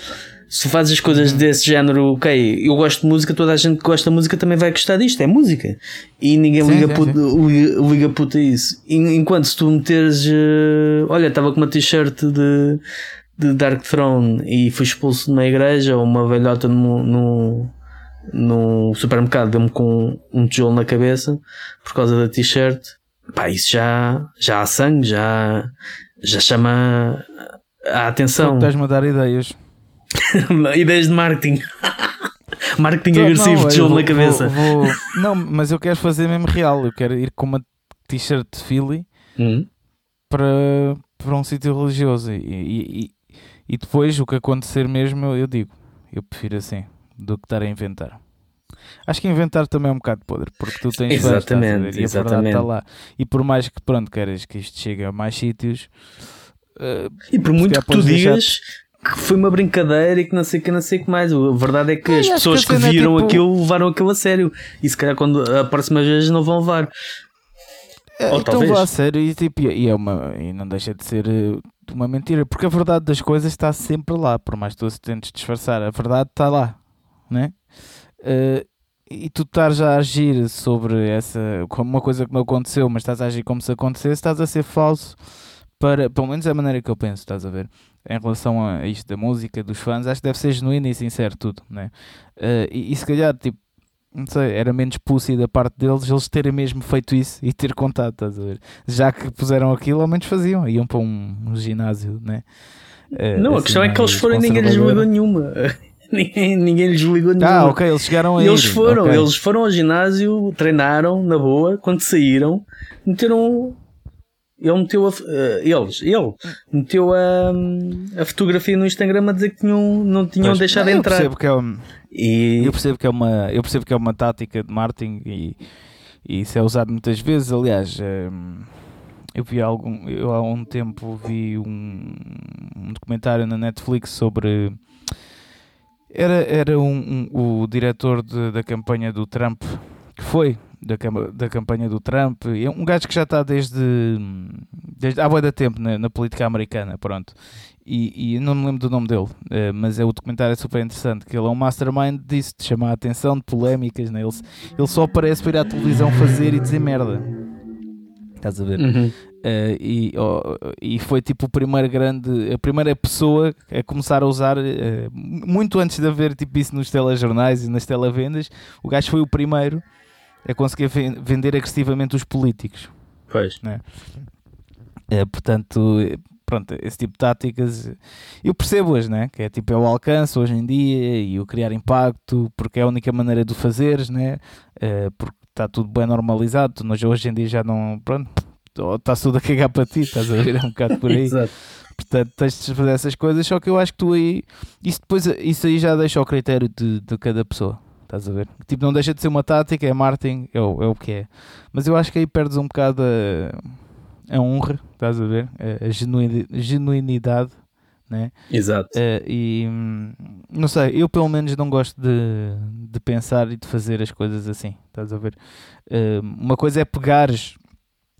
Se fazes as coisas uhum. desse género, ok, eu gosto de música, toda a gente que gosta de música também vai gostar disto, é música. E ninguém sim, liga, sim, puta, sim. Liga, liga puta a isso. Enquanto se tu meteres, uh, olha, estava com uma t-shirt de, de Dark Throne e fui expulso numa igreja ou uma velhota no, no, no supermercado deu-me com um tijolo na cabeça por causa da t-shirt, pá, isso já, já há sangue, já, já chama a atenção. Estás-me a dar ideias. ideias de marketing. marketing então, agressivo, tijolo na cabeça. Vou, vou... Não, mas eu quero fazer mesmo real. Eu quero ir com uma t-shirt de Philly hum. para, para um sítio religioso. E, e, e, depois o que acontecer mesmo, eu, eu digo. Eu prefiro assim do que estar a inventar. Acho que inventar também é um bocado podre, porque tu tens exatamente, e a exatamente. está lá. E por mais que pronto, queres que isto chegue a mais sítios, Uh, e por muito que tu digas que foi uma brincadeira e que não sei o que, não sei o que mais. A verdade é que as pessoas que, que viram é tipo... aquilo levaram aquilo a sério. E se calhar quando a próxima vez não vão levar. É, Ou então a sério e, tipo, e, é uma, e não deixa de ser eh, uma mentira, porque a verdade das coisas está sempre lá, por mais que tu se tentes disfarçar, a verdade está lá, né? Uh, e tu estás a agir sobre essa, como uma coisa que não aconteceu, mas estás a agir como se acontecesse, estás a ser falso para, pelo menos é a maneira que eu penso, estás a ver? Em relação a isto da música, dos fãs, acho que deve ser genuíno e sincero tudo, né? Uh, e, e se calhar, tipo, não sei, era menos pussy da parte deles eles terem mesmo feito isso e ter contado, estás a ver? Já que puseram aquilo, ao menos faziam, iam para um, um ginásio, né? Uh, não, assim, a questão é que eles foram e ninguém lhes ligou nenhuma. ninguém, ninguém lhes ligou nenhuma. Ah, ok, eles chegaram a Eles ir. foram, okay. eles foram ao ginásio, treinaram na boa, quando saíram, meteram ele meteu a, uh, eles, ele meteu a, a fotografia no Instagram a dizer que tinham, não tinham pois, deixado eu entrar. Percebo que é um, e... Eu percebo que é uma, eu percebo que é uma tática de marketing e, e isso é usado muitas vezes. Aliás, um, eu vi algum, eu há um tempo vi um, um documentário na Netflix sobre era, era um, um o diretor de, da campanha do Trump que foi da, da campanha do Trump. É um gajo que já está desde, desde há muito tempo na, na, política americana, pronto. E, e, não me lembro do nome dele, uh, mas é o documentário é super interessante, que ele é um mastermind disso, de chamar a atenção, de polémicas, né? ele, ele só aparece para ir à televisão fazer e dizer merda. Estás a ver? Uhum. Uh, e, oh, e foi tipo o primeiro grande, a primeira pessoa a começar a usar, uh, muito antes de haver tipo isso nos telejornais e nas televendas, o gajo foi o primeiro é conseguir vender agressivamente os políticos. Pois. Né? É, portanto, pronto, esse tipo de táticas eu percebo-as, né? que é tipo é o alcance hoje em dia e o criar impacto, porque é a única maneira de o fazeres, né? É, porque está tudo bem normalizado, nós hoje em dia já não, pronto, está tudo a cagar para ti, estás a ver, é um bocado por aí. Portanto, tens de fazer essas coisas, só que eu acho que tu aí, isso depois, isso aí já deixa ao critério de, de cada pessoa. Estás a ver? Tipo, não deixa de ser uma tática, é marketing, é o, é o que é. Mas eu acho que aí perdes um bocado a, a honra, estás a ver? A, a genuinidade, né? Exato. Uh, e não sei, eu pelo menos não gosto de, de pensar e de fazer as coisas assim, estás a ver? Uh, uma coisa é pegares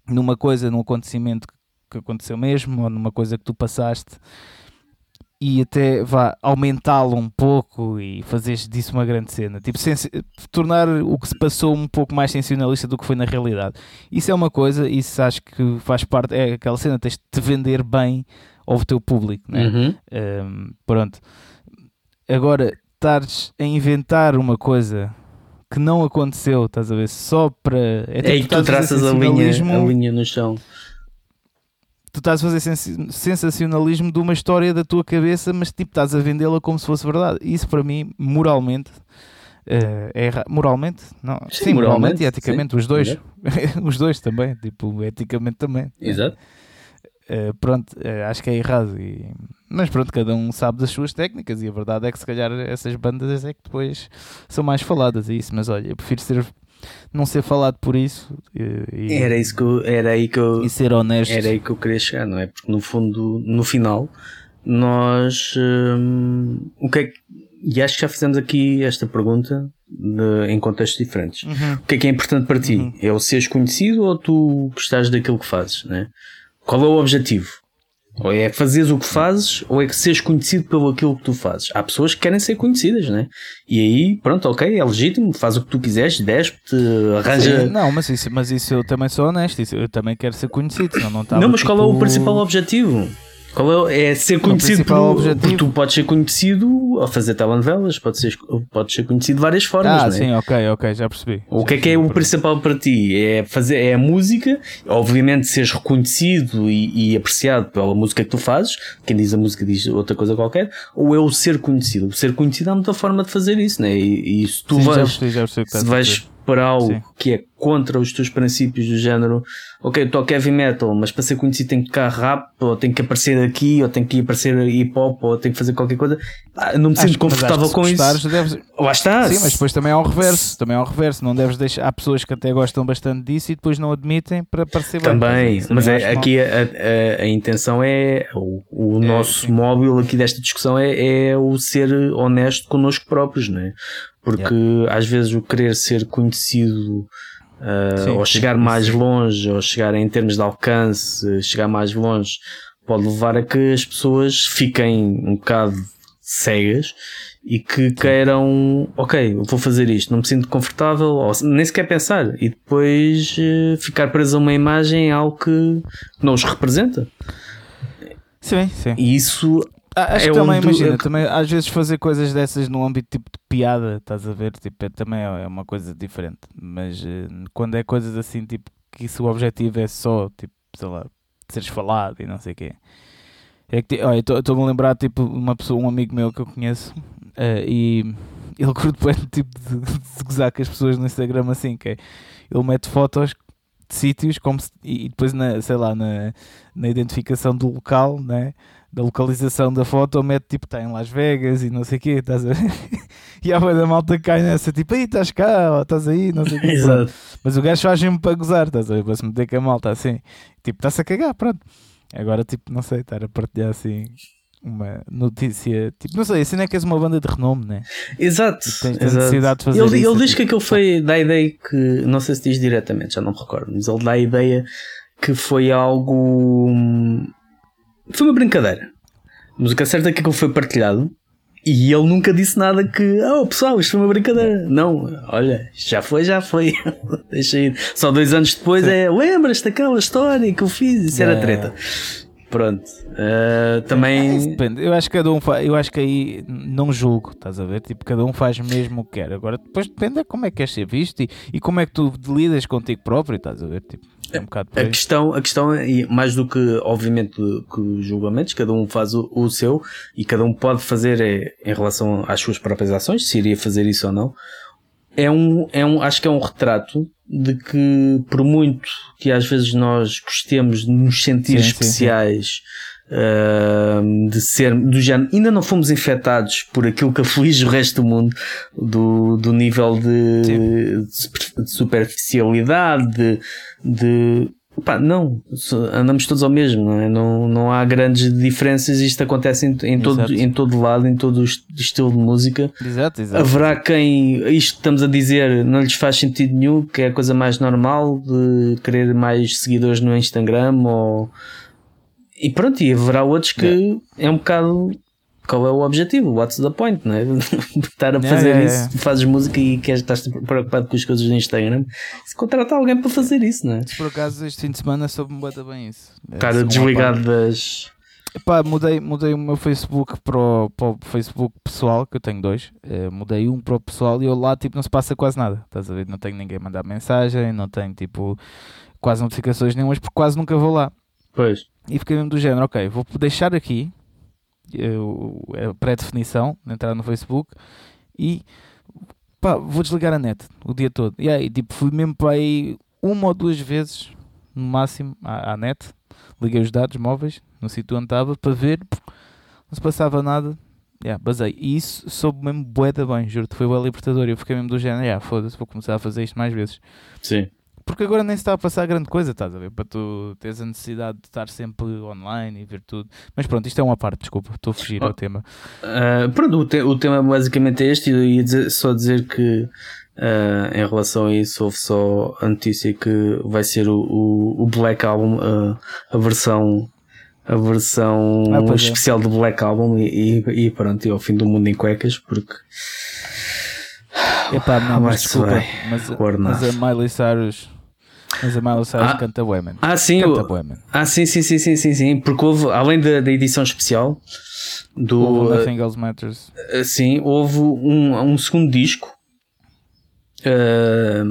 numa coisa, num acontecimento que aconteceu mesmo, ou numa coisa que tu passaste e até vá aumentá-lo um pouco e fazer disso uma grande cena, tipo tornar o que se passou um pouco mais sensacionalista do que foi na realidade. Isso é uma coisa, isso acho que faz parte, é aquela cena, tens de te vender bem ao teu público, né? Uhum. Um, pronto. Agora, estares a inventar uma coisa que não aconteceu, estás a ver? Só para. É, tipo, é que tu traças a linha, a linha no chão tu estás a fazer sens sensacionalismo de uma história da tua cabeça, mas tipo estás a vendê-la como se fosse verdade. Isso para mim, moralmente, uh, é moralmente, não, sim, sim moralmente, moralmente, e eticamente, sim. os dois, os dois também, tipo, eticamente também. Exato. Uh, pronto, uh, acho que é errado. E... Mas pronto, cada um sabe das suas técnicas e a verdade é que se calhar essas bandas é que depois são mais faladas. É isso, mas olha, eu prefiro ser não ser falado por isso. E, era, isso que eu, era aí que eu. E ser honesto. Era aí que eu queria chegar, não é? Porque no fundo, no final, nós. Hum, o que é que. E acho que já fizemos aqui esta pergunta de, em contextos diferentes. Uhum. O que é que é importante para ti? Uhum. É o seres conhecido ou tu gostares daquilo que fazes, né? Qual é o objetivo? Ou é fazeres o que fazes, ou é que seres conhecido pelo aquilo que tu fazes. Há pessoas que querem ser conhecidas, né? E aí, pronto, ok, é legítimo, faz o que tu quiseres, despe-te, arranja. Sim, não, mas isso, mas isso eu também sou honesto, isso, eu também quero ser conhecido, senão não estava. Não, mas tipo... qual é o tipo principal objetivo? Qual é, é ser conhecido por, porque tu podes ser conhecido a fazer telenovelas, pode ser, pode ser conhecido de várias formas. Ah, é? sim, ok, ok, já percebi. O já que é que é o principal para ti? É fazer é a música, obviamente seres reconhecido e, e, apreciado pela música que tu fazes, quem diz a música diz outra coisa qualquer, ou é o ser conhecido? O ser conhecido há muita forma de fazer isso, né? E, e se tu sim, vais, já percebi, já percebi se vais para algo sim. que é contra os teus princípios do género, ok, eu toco heavy metal, mas para ser conhecido tem que tocar rap, ou tem que aparecer aqui, ou tem que aparecer hip hop, ou tem que fazer qualquer coisa. Ah, não me acho, sinto confortável com isso. Deves... Lá está. Sim, mas depois também há o reverso. Também há o reverso. Não deves deixar. Há pessoas que até gostam bastante disso e depois não admitem para parecer Também, mas é, aqui a, a, a, intenção é o, o é, nosso sim. móvel aqui desta discussão é, é o ser honesto connosco próprios, não é? Porque yeah. às vezes o querer ser conhecido uh, sim, ou chegar sim, mais sim. longe, ou chegar em termos de alcance, chegar mais longe, pode levar a que as pessoas fiquem um bocado cegas e que queiram, ok, vou fazer isto, não me sinto confortável, ou nem sequer pensar, e depois uh, ficar preso a uma imagem, algo que não os representa. Sim, sim. E isso acho é que também, imagina, também às vezes fazer coisas dessas no âmbito tipo de piada, estás a ver, tipo, é, também é uma coisa diferente. Mas uh, quando é coisas assim, tipo, que se o objetivo é só, tipo, sei lá, seres falado e não sei o quê. É que, olha, estou-me a lembrar, tipo, uma pessoa, um amigo meu que eu conheço, uh, e ele curte bem, tipo, de, de gozar com as pessoas no Instagram assim, que é, ele mete fotos de sítios como se, e depois, na, sei lá, na, na identificação do local, né? Da localização da foto, mete tipo, está em Las Vegas e não sei o quê, estás a ver? e a da malta cai nessa, tipo, aí estás cá, ou estás aí, não sei o quê. Exato. Mas o gajo faz me para gozar, estás a ver? Para se meter com a malta assim, tipo, está-se a cagar, pronto. Agora, tipo, não sei, estar a partilhar assim uma notícia, tipo, não sei, assim não é que és uma banda de renome, né? Exato. Tens exato. necessidade de fazer ele, isso, ele diz tipo, que aquilo foi, dá a ideia que, não sei se diz diretamente, já não me recordo, mas ele dá a ideia que foi algo foi uma brincadeira. Mas o que é certo é que aquilo foi partilhado e ele nunca disse nada que, oh pessoal, isto foi uma brincadeira. Não, olha, já foi, já foi. Deixa ir. Só dois anos depois Sim. é, lembras-te daquela história que eu fiz? Isso era treta. Pronto. Uh, também. É, depende. Eu acho que cada um faz, eu acho que aí não julgo, estás a ver? Tipo, cada um faz mesmo o que quer. Agora depois depende de como é que queres ser visto e, e como é que tu lidas contigo próprio, estás a ver? Tipo, é um bocado a questão, a questão é, mais do que, obviamente, que os julgamentos, cada um faz o, o seu e cada um pode fazer é, em relação às suas próprias ações, se iria fazer isso ou não. É um, é um, acho que é um retrato de que, por muito que às vezes nós gostemos de nos sentir sim, especiais, sim, sim uh, de ser do género, ainda não fomos infectados por aquilo que aflige o resto do mundo, do, do nível de, de superficialidade, de, de Pá, não, andamos todos ao mesmo, não, é? não, não há grandes diferenças. Isto acontece em, em, todo, em todo lado, em todo o estilo de música. Exato, exato. Haverá quem isto estamos a dizer não lhes faz sentido nenhum, que é a coisa mais normal de querer mais seguidores no Instagram ou e pronto, e haverá outros que yeah. é um bocado qual é o objetivo? What's the point, não é? Estar a fazer isso, fazes música e queres, estás preocupado com as coisas do Instagram. Se contrata alguém para fazer isso, não é? Por acaso, este fim de semana soube-me bem isso. Cara, desligado das. Epá, mudei, mudei o meu Facebook para o, para o Facebook pessoal, que eu tenho dois. Uh, mudei um para o pessoal e eu lá tipo não se passa quase nada. Estás a ver? Não tenho ninguém a mandar mensagem, não tenho tipo quase notificações nenhumas porque quase nunca vou lá. Pois. E fiquei mesmo do género, ok, vou deixar aqui a pré-definição de entrar no Facebook e pá, vou desligar a net o dia todo. E aí, tipo, fui mesmo para aí uma ou duas vezes no máximo à, à net, liguei os dados móveis no sítio onde estava para ver, não se passava nada. Yeah, basei. E isso soube mesmo bué da bem, juro-te, foi o libertador. Eu fiquei mesmo do género, yeah, foda-se, vou começar a fazer isto mais vezes. Sim. Porque agora nem se está a passar grande coisa, estás a ver? Para tu teres a necessidade de estar sempre online e ver tudo. Mas pronto, isto é uma parte, desculpa, estou a fugir oh, ao tema. Uh, pronto, o, te o, tema basicamente é este. Eu ia dizer, só dizer que uh, em relação a isso, houve só a notícia que vai ser o, o, o Black Album, uh, a versão a versão ah, é. especial é. do Black Album e, e, e pronto, e ao fim do mundo em cuecas, porque Epá, não, mas desculpa, mas, mas a Miley Cyrus mas a Miley Cyrus ah, canta Women. Ah, sim. Canta Women. Ah, sim, sim, sim, sim, sim, sim. Porque houve, além da, da edição especial do. Houve Nothing Else Matters. Uh, sim, houve um, um segundo disco. Uh,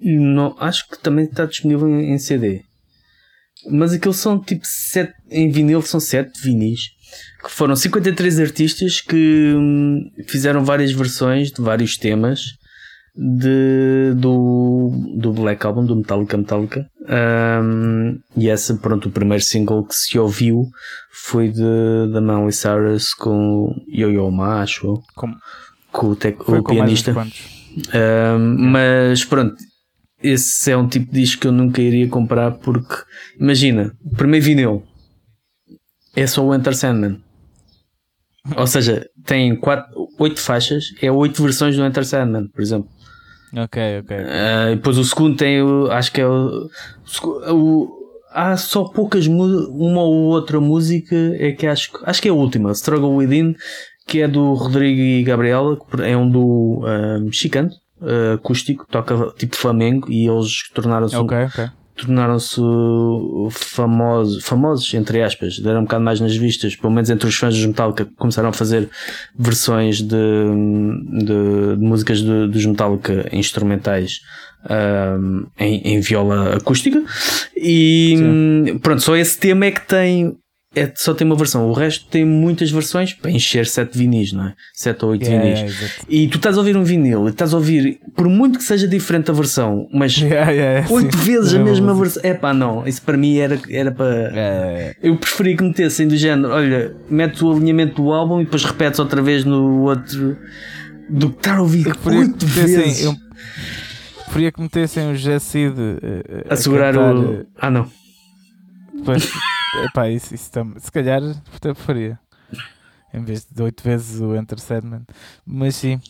não, acho que também está disponível em, em CD. Mas aqueles são tipo sete, em vinil são sete vinis que foram 53 artistas que hum, fizeram várias versões de vários temas de, do, do Black Album, do Metallica Metallica. Um, e essa, pronto, o primeiro single que se ouviu foi de, da Miley Cyrus com Yo-Yo Ma, acho com, com o, tec, o pianista. Um, mas pronto, esse é um tipo de disco que eu nunca iria comprar porque, imagina, o primeiro vinil é só o Enter Sandman. Ou seja, tem quatro, oito faixas, é oito versões do Enter Sandman, por exemplo. Ok, ok. Uh, depois o segundo tem, o, acho que é o, o, há só poucas uma ou outra música é que acho acho que é a última Struggle Within que é do Rodrigo e Gabriela é um do uh, mexicano uh, acústico toca tipo Flamengo e eles tornaram-se okay, okay tornaram-se famosos, famosos, entre aspas, deram um bocado mais nas vistas, pelo menos entre os fãs dos Metallica, começaram a fazer versões de, de, de músicas de, dos Metallica instrumentais um, em, em, viola acústica. E Sim. pronto, só esse tema é que tem é, só tem uma versão, o resto tem muitas versões para encher 7 vinis, não é? 7 ou 8 yeah, vinis. Yeah, e tu estás a ouvir um vinil e estás a ouvir, por muito que seja diferente a versão, mas yeah, yeah, 8 sim. vezes a mesma versão. É pá, não, isso para mim era, era para. Eu preferia que metessem do género, olha, metes o alinhamento do álbum e depois repetes outra vez no outro. Do que estar a ouvir 8 vezes. Eu preferia que metessem o Jesse de, a, a, a segurar cantar... o. Ah, não. Pois. Epá, isso, isso tam... se calhar até faria. Em vez de oito vezes o Enter Sandman. Mas sim.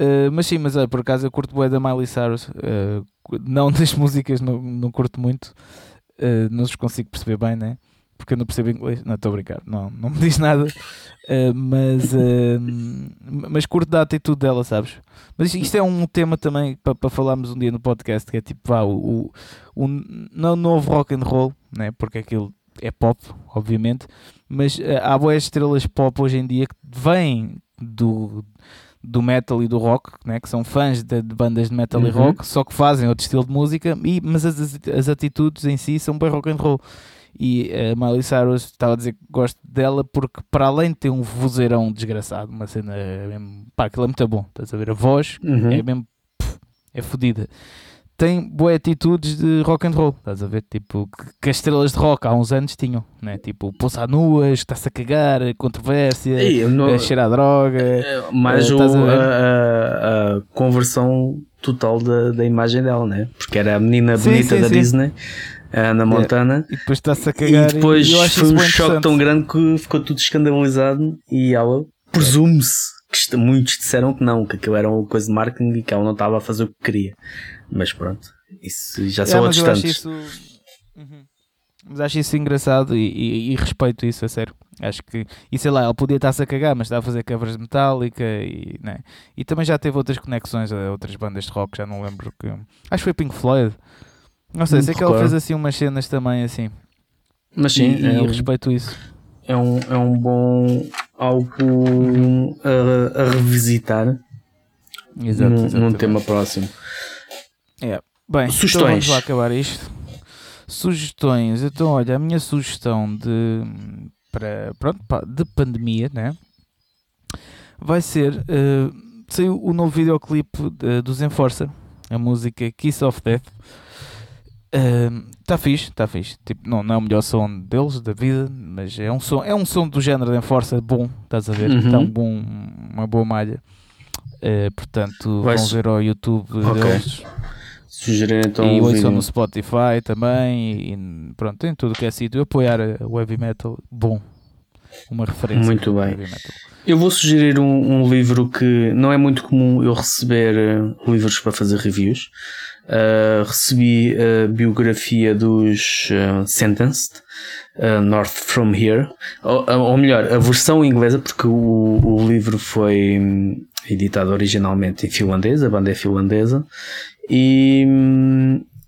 Uh, mas sim, mas olha, por acaso eu curto bem da Miley Cyrus. Uh, não das músicas, não, não curto muito. Uh, não os consigo perceber bem, né? Porque eu não percebo inglês. Não, estou a brincar. Não, não me diz nada. mas, mas curto da atitude dela, sabes? Mas isto é um tema também para, para falarmos um dia no podcast. Que é tipo, vá, o, o, o não novo rock and roll, né? Porque aquilo é pop, obviamente, mas uh, há boas estrelas pop hoje em dia que vêm do, do metal e do rock, né, que são fãs de, de bandas de metal uhum. e rock, só que fazem outro estilo de música, e, mas as, as atitudes em si são bem rock and roll. E a uh, Miley Cyrus estava a dizer que gosto dela porque, para além de ter um vozeirão desgraçado, uma cena mesmo, pá, aquilo é muito bom, estás a ver? A voz uhum. é mesmo, pff, é fodida tem boas atitudes de rock and roll, estás a ver? Tipo, que, que as estrelas de rock há uns anos tinham, né? Tipo, pousar nuas, está-se a cagar, controvérsia, não... a cheirar a droga. É, mais uh, o, a, a, a, conversão total da, da imagem dela, né? Porque era a menina sim, bonita sim, da sim. Disney. na Montana é, e depois está-se a cagar e depois e foi um choque tão grande que ficou tudo escandalizado e ela presume-se que muitos disseram que não, que aquilo era uma coisa de marketing e que ela não estava a fazer o que queria mas pronto, isso já é, são outros tantos. Isso... Uhum. Mas acho isso engraçado e, e, e, respeito isso, a sério. Acho que, e sei lá, ele podia estar-se a cagar, mas estava a fazer covers metálica e, né? e também já teve outras conexões a outras bandas de rock, já não lembro que. Acho que foi Pink Floyd. Não sei, sei que ele fez assim umas cenas também assim. Mas sim, e, é um, respeito isso. É um, é um bom algo a, a revisitar Exato, num, num tema próximo. É. Bem, sugestões. Então vamos lá acabar isto. Sugestões. Então, olha, a minha sugestão de, para, pronto, de pandemia, né? Vai ser. Uh, saiu o novo videoclipe dos Enforcer, a música Kiss of Death. Está uh, fixe, está fixe. Tipo, não, não é o melhor som deles, da vida, mas é um som, é um som do género de Enforcer bom, estás a ver? Uhum. Está um bom, uma boa malha. Uh, portanto, Vai vão ver ao YouTube okay. deles. Sugerir então e ouçam no Spotify também e pronto, tem tudo que é sítio. Apoiar o heavy metal, bom. Uma referência. Muito bem. Eu vou sugerir um, um, livro que não é muito comum eu receber uh, livros para fazer reviews. Uh, recebi a biografia dos uh, Sentenced, North From Here, ou, ou, melhor, a versão inglesa, porque o, o livro foi hum, editado originalmente em finlandês, a banda é finlandesa, e,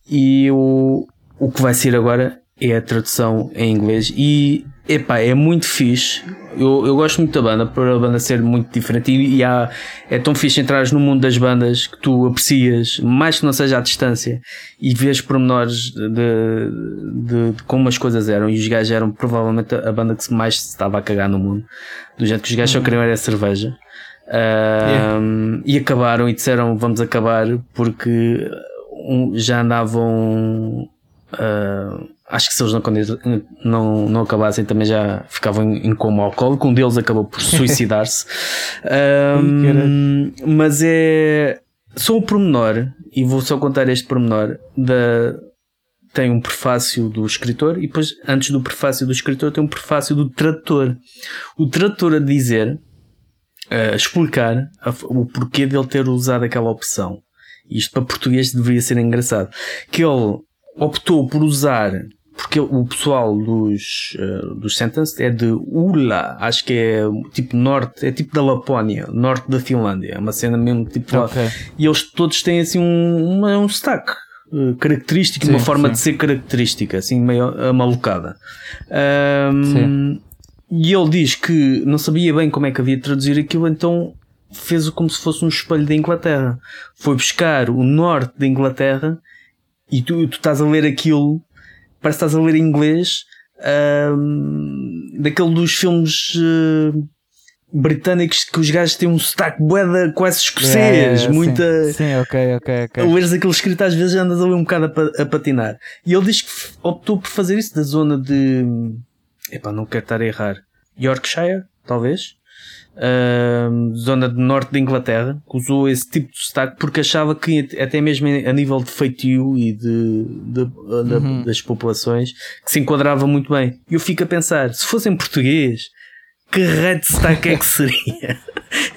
e o, o que vai ser agora é a tradução em inglês e epá, é muito fixe. Eu, eu gosto muito da banda, por a banda ser muito diferente e, e há, é tão fixe entrar no mundo das bandas que tu aprecias, mais que não seja à distância, e vês pormenores de, de, de como as coisas eram. E os gajos eram provavelmente a banda que mais se estava a cagar no mundo, do jeito que os gajos só queriam era cerveja. Yeah. E acabaram e disseram vamos acabar porque um, já andavam. Uh, acho que se eles não, não, não acabassem também já ficavam em, em coma alcoólico. Um deles acabou por suicidar-se. um, mas é só o pormenor, e vou só contar este pormenor da. Tem um prefácio do escritor e depois, antes do prefácio do escritor, tem um prefácio do tradutor. O tradutor a dizer uh, explicar a, o porquê dele ter usado aquela opção. Isto para português deveria ser engraçado. Que ele optou por usar porque o pessoal dos, uh, dos Sentenced é de Ula, acho que é tipo norte, é tipo da Lapónia, norte da Finlândia, é uma cena mesmo tipo okay. lá. E eles todos têm assim um, uma, um sotaque característico, sim, uma forma sim. de ser característica, assim meio amalucada. Um, e ele diz que não sabia bem como é que havia de traduzir aquilo, então fez-o como se fosse um espelho da Inglaterra. Foi buscar o norte da Inglaterra e tu, tu estás a ler aquilo, parece que estás a ler em inglês, daquele dos filmes uh, britânicos que os gajos têm um sotaque boeda quase escocês, é, muita. Sim, sim, ok, ok, ok. Leres aquele escrito às vezes andas a ler um bocado a, a patinar. E ele diz que optou por fazer isso da zona de. Epá, não quero estar a errar. Yorkshire, talvez uh, zona do norte da Inglaterra, que usou esse tipo de sotaque porque achava que até mesmo a nível de feitio e de, de, de uhum. das populações que se enquadrava muito bem. E eu fico a pensar, se fosse em português, que raio de sotaque é que seria?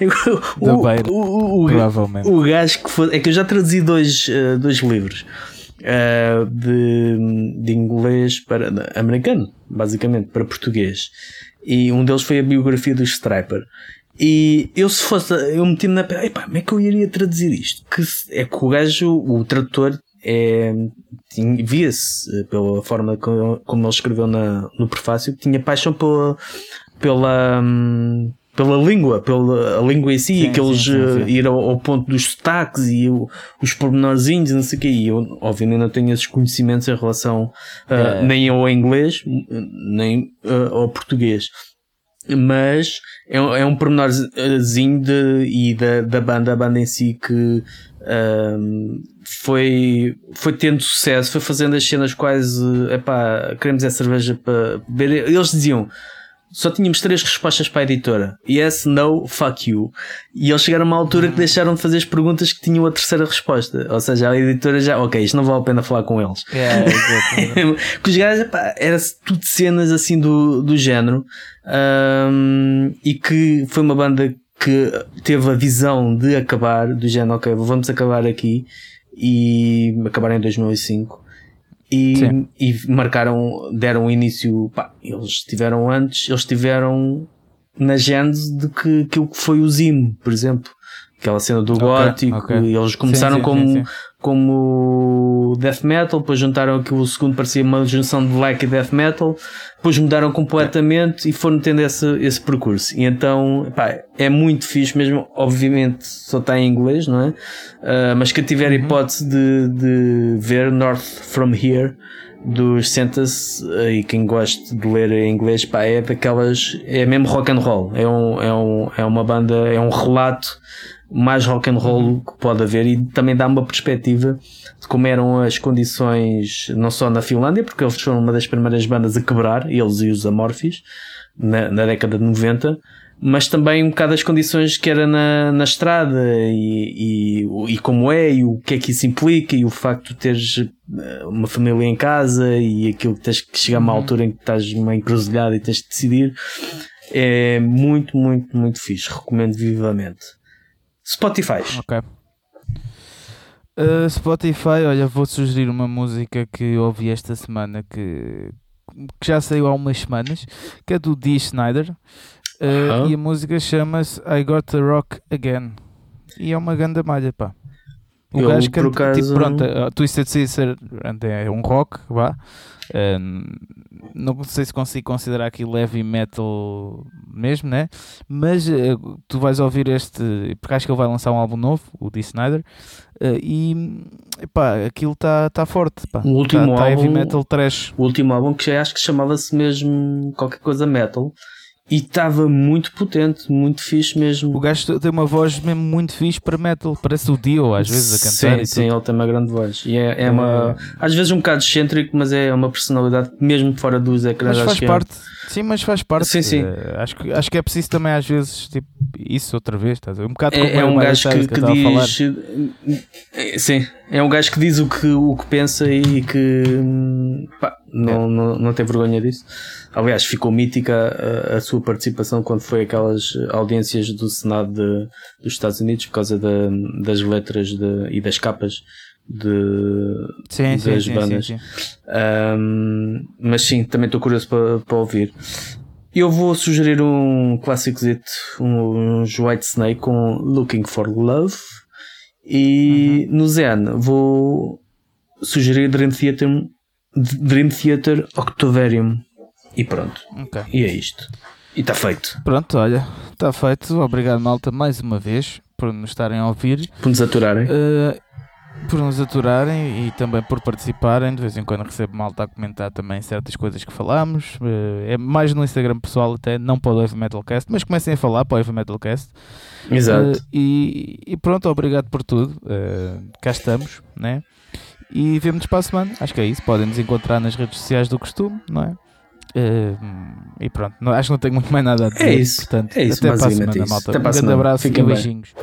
o, o, o, provavelmente. O gajo que foi. É que eu já traduzi dois, uh, dois livros. Uh, de, de inglês para americano, basicamente, para português. E um deles foi a biografia do Striper. E eu se fosse, eu meti-me na pele, como é que eu iria traduzir isto? Que é que o gajo, o tradutor, é, via-se pela forma como ele escreveu na, no prefácio, tinha paixão pela, pela, hum, pela língua, pela língua em si, sim, aqueles sim, sim, ir ao, ao, ponto dos sotaques e o, os pormenorzinhos, não sei o quê. E eu, obviamente, não tenho esses conhecimentos em relação uh, nem ao inglês, nem uh, ao português. Mas é, é um pormenorzinho de, e da, da banda, a banda em si que um, foi, foi tendo sucesso, foi fazendo as cenas quase, epá, queremos é cerveja para beber. Eles diziam, só tínhamos três respostas para a editora: yes, no, fuck you. E eles chegaram a uma altura que deixaram de fazer as perguntas que tinham a terceira resposta. Ou seja, a editora já, ok, isto não vale a pena falar com eles. Yeah, que os gajos, pá, era tudo cenas assim do, do género. Um, e que foi uma banda que teve a visão de acabar, do género, ok, vamos acabar aqui. E acabar em 2005 e, e marcaram, deram início, pá, eles tiveram antes, eles tiveram na gênese de que aquilo que foi o Zim, por exemplo. Aquela cena do okay, gótico, okay. eles começaram sim, sim, como, sim, como death metal, depois juntaram aquilo, o segundo parecia uma junção de black e death metal, depois mudaram completamente e foram tendo esse, esse percurso. E então, pá, é muito fixe mesmo, obviamente só está em inglês, não é? Uh, mas quem tiver uhum. hipótese de, de ver North From Here, dos Sentas e quem gosta de ler em inglês pá, é daquelas é mesmo rock and roll é, um, é, um, é uma banda é um relato mais rock and roll uhum. que pode haver e também dá uma perspectiva de como eram as condições não só na Finlândia, porque eles foram uma das primeiras bandas a quebrar, eles e os Amorphis, na, na década de 90, mas também um bocado as condições que era na, na estrada e, e, e como é e o que é que isso implica e o facto de teres eh, uma família em casa e aquilo que tens que chegar a uma uhum. altura em que estás uma encruzilhada e tens que decidir é muito, muito, muito fixe. Recomendo vivamente. Spotify. Ok. Uh, Spotify, olha, vou sugerir uma música que ouvi esta semana que, que já saiu há umas semanas, que é do Dee Snyder. Uh, uh -huh. E a música chama-se I Got the Rock Again. E é uma grande malha, pá. O Eu, gajo canta, tipo, acaso... tipo, pronto, uh, Twisted Sister é um rock, vá. Uh, não sei se consigo considerar aqui heavy metal mesmo, né? Mas uh, tu vais ouvir este, porque acho que ele vai lançar um álbum novo, o Dee Snyder, uh, e pá, aquilo está tá forte. Pá. O último tá, tá álbum, heavy metal trash. O último álbum que já acho que chamava-se mesmo qualquer coisa metal. E estava muito potente, muito fixe mesmo. O gajo tem uma voz mesmo muito fixe para metal, parece o Dio às vezes a cantar. Sim, sim, ele tem uma grande voz. E é, é uma. Às vezes um bocado excêntrico, mas é uma personalidade mesmo fora dos ecrãs. Mas faz é parte, é. sim, mas faz parte. Sim, sim. Uh, acho, que, acho que é preciso também às vezes tipo, isso outra vez, estás Um bocado é, é um gajo que, que, que diz. Eh, sim, é um gajo que diz o que, o que pensa e que hum, pá, não, é. não, não tem vergonha disso. Aliás, ficou mítica a, a, sua participação quando foi aquelas audiências do Senado de, dos Estados Unidos por causa das letras de, e das capas de, sim, das sim, bandas. sim, sim. Um, mas sim, também estou curioso para, para ouvir. Eu vou sugerir um clássico um, uns White Snake com Looking for Love. E Uhum. no Zen vou sugerir Dream Theater, Dream Theater Octovarium. E pronto. Ok. E é isto. E está feito. Pronto, olha, está feito. Obrigado, malta, mais uma vez por nos estarem a ouvir. Por nos aturarem. Uh, por nos aturarem e também por participarem. De vez em quando recebo malta a comentar também certas coisas que falamos. Uh, é mais no Instagram pessoal, até não para o Heavy Metalcast, mas comecem a falar para o Heavy Metalcast. Exato. Uh, e, e, pronto, obrigado por tudo. Cá estamos, né? E vemos-nos para a semana. Acho que é isso. Podem nos encontrar nas redes sociais do costume, não é? Uh, e pronto, não, acho que não tenho muito mais nada a dizer. É isso. Portanto, é isso, até para a semana, malta. Até um grande abraço Fiquem e bem. beijinhos.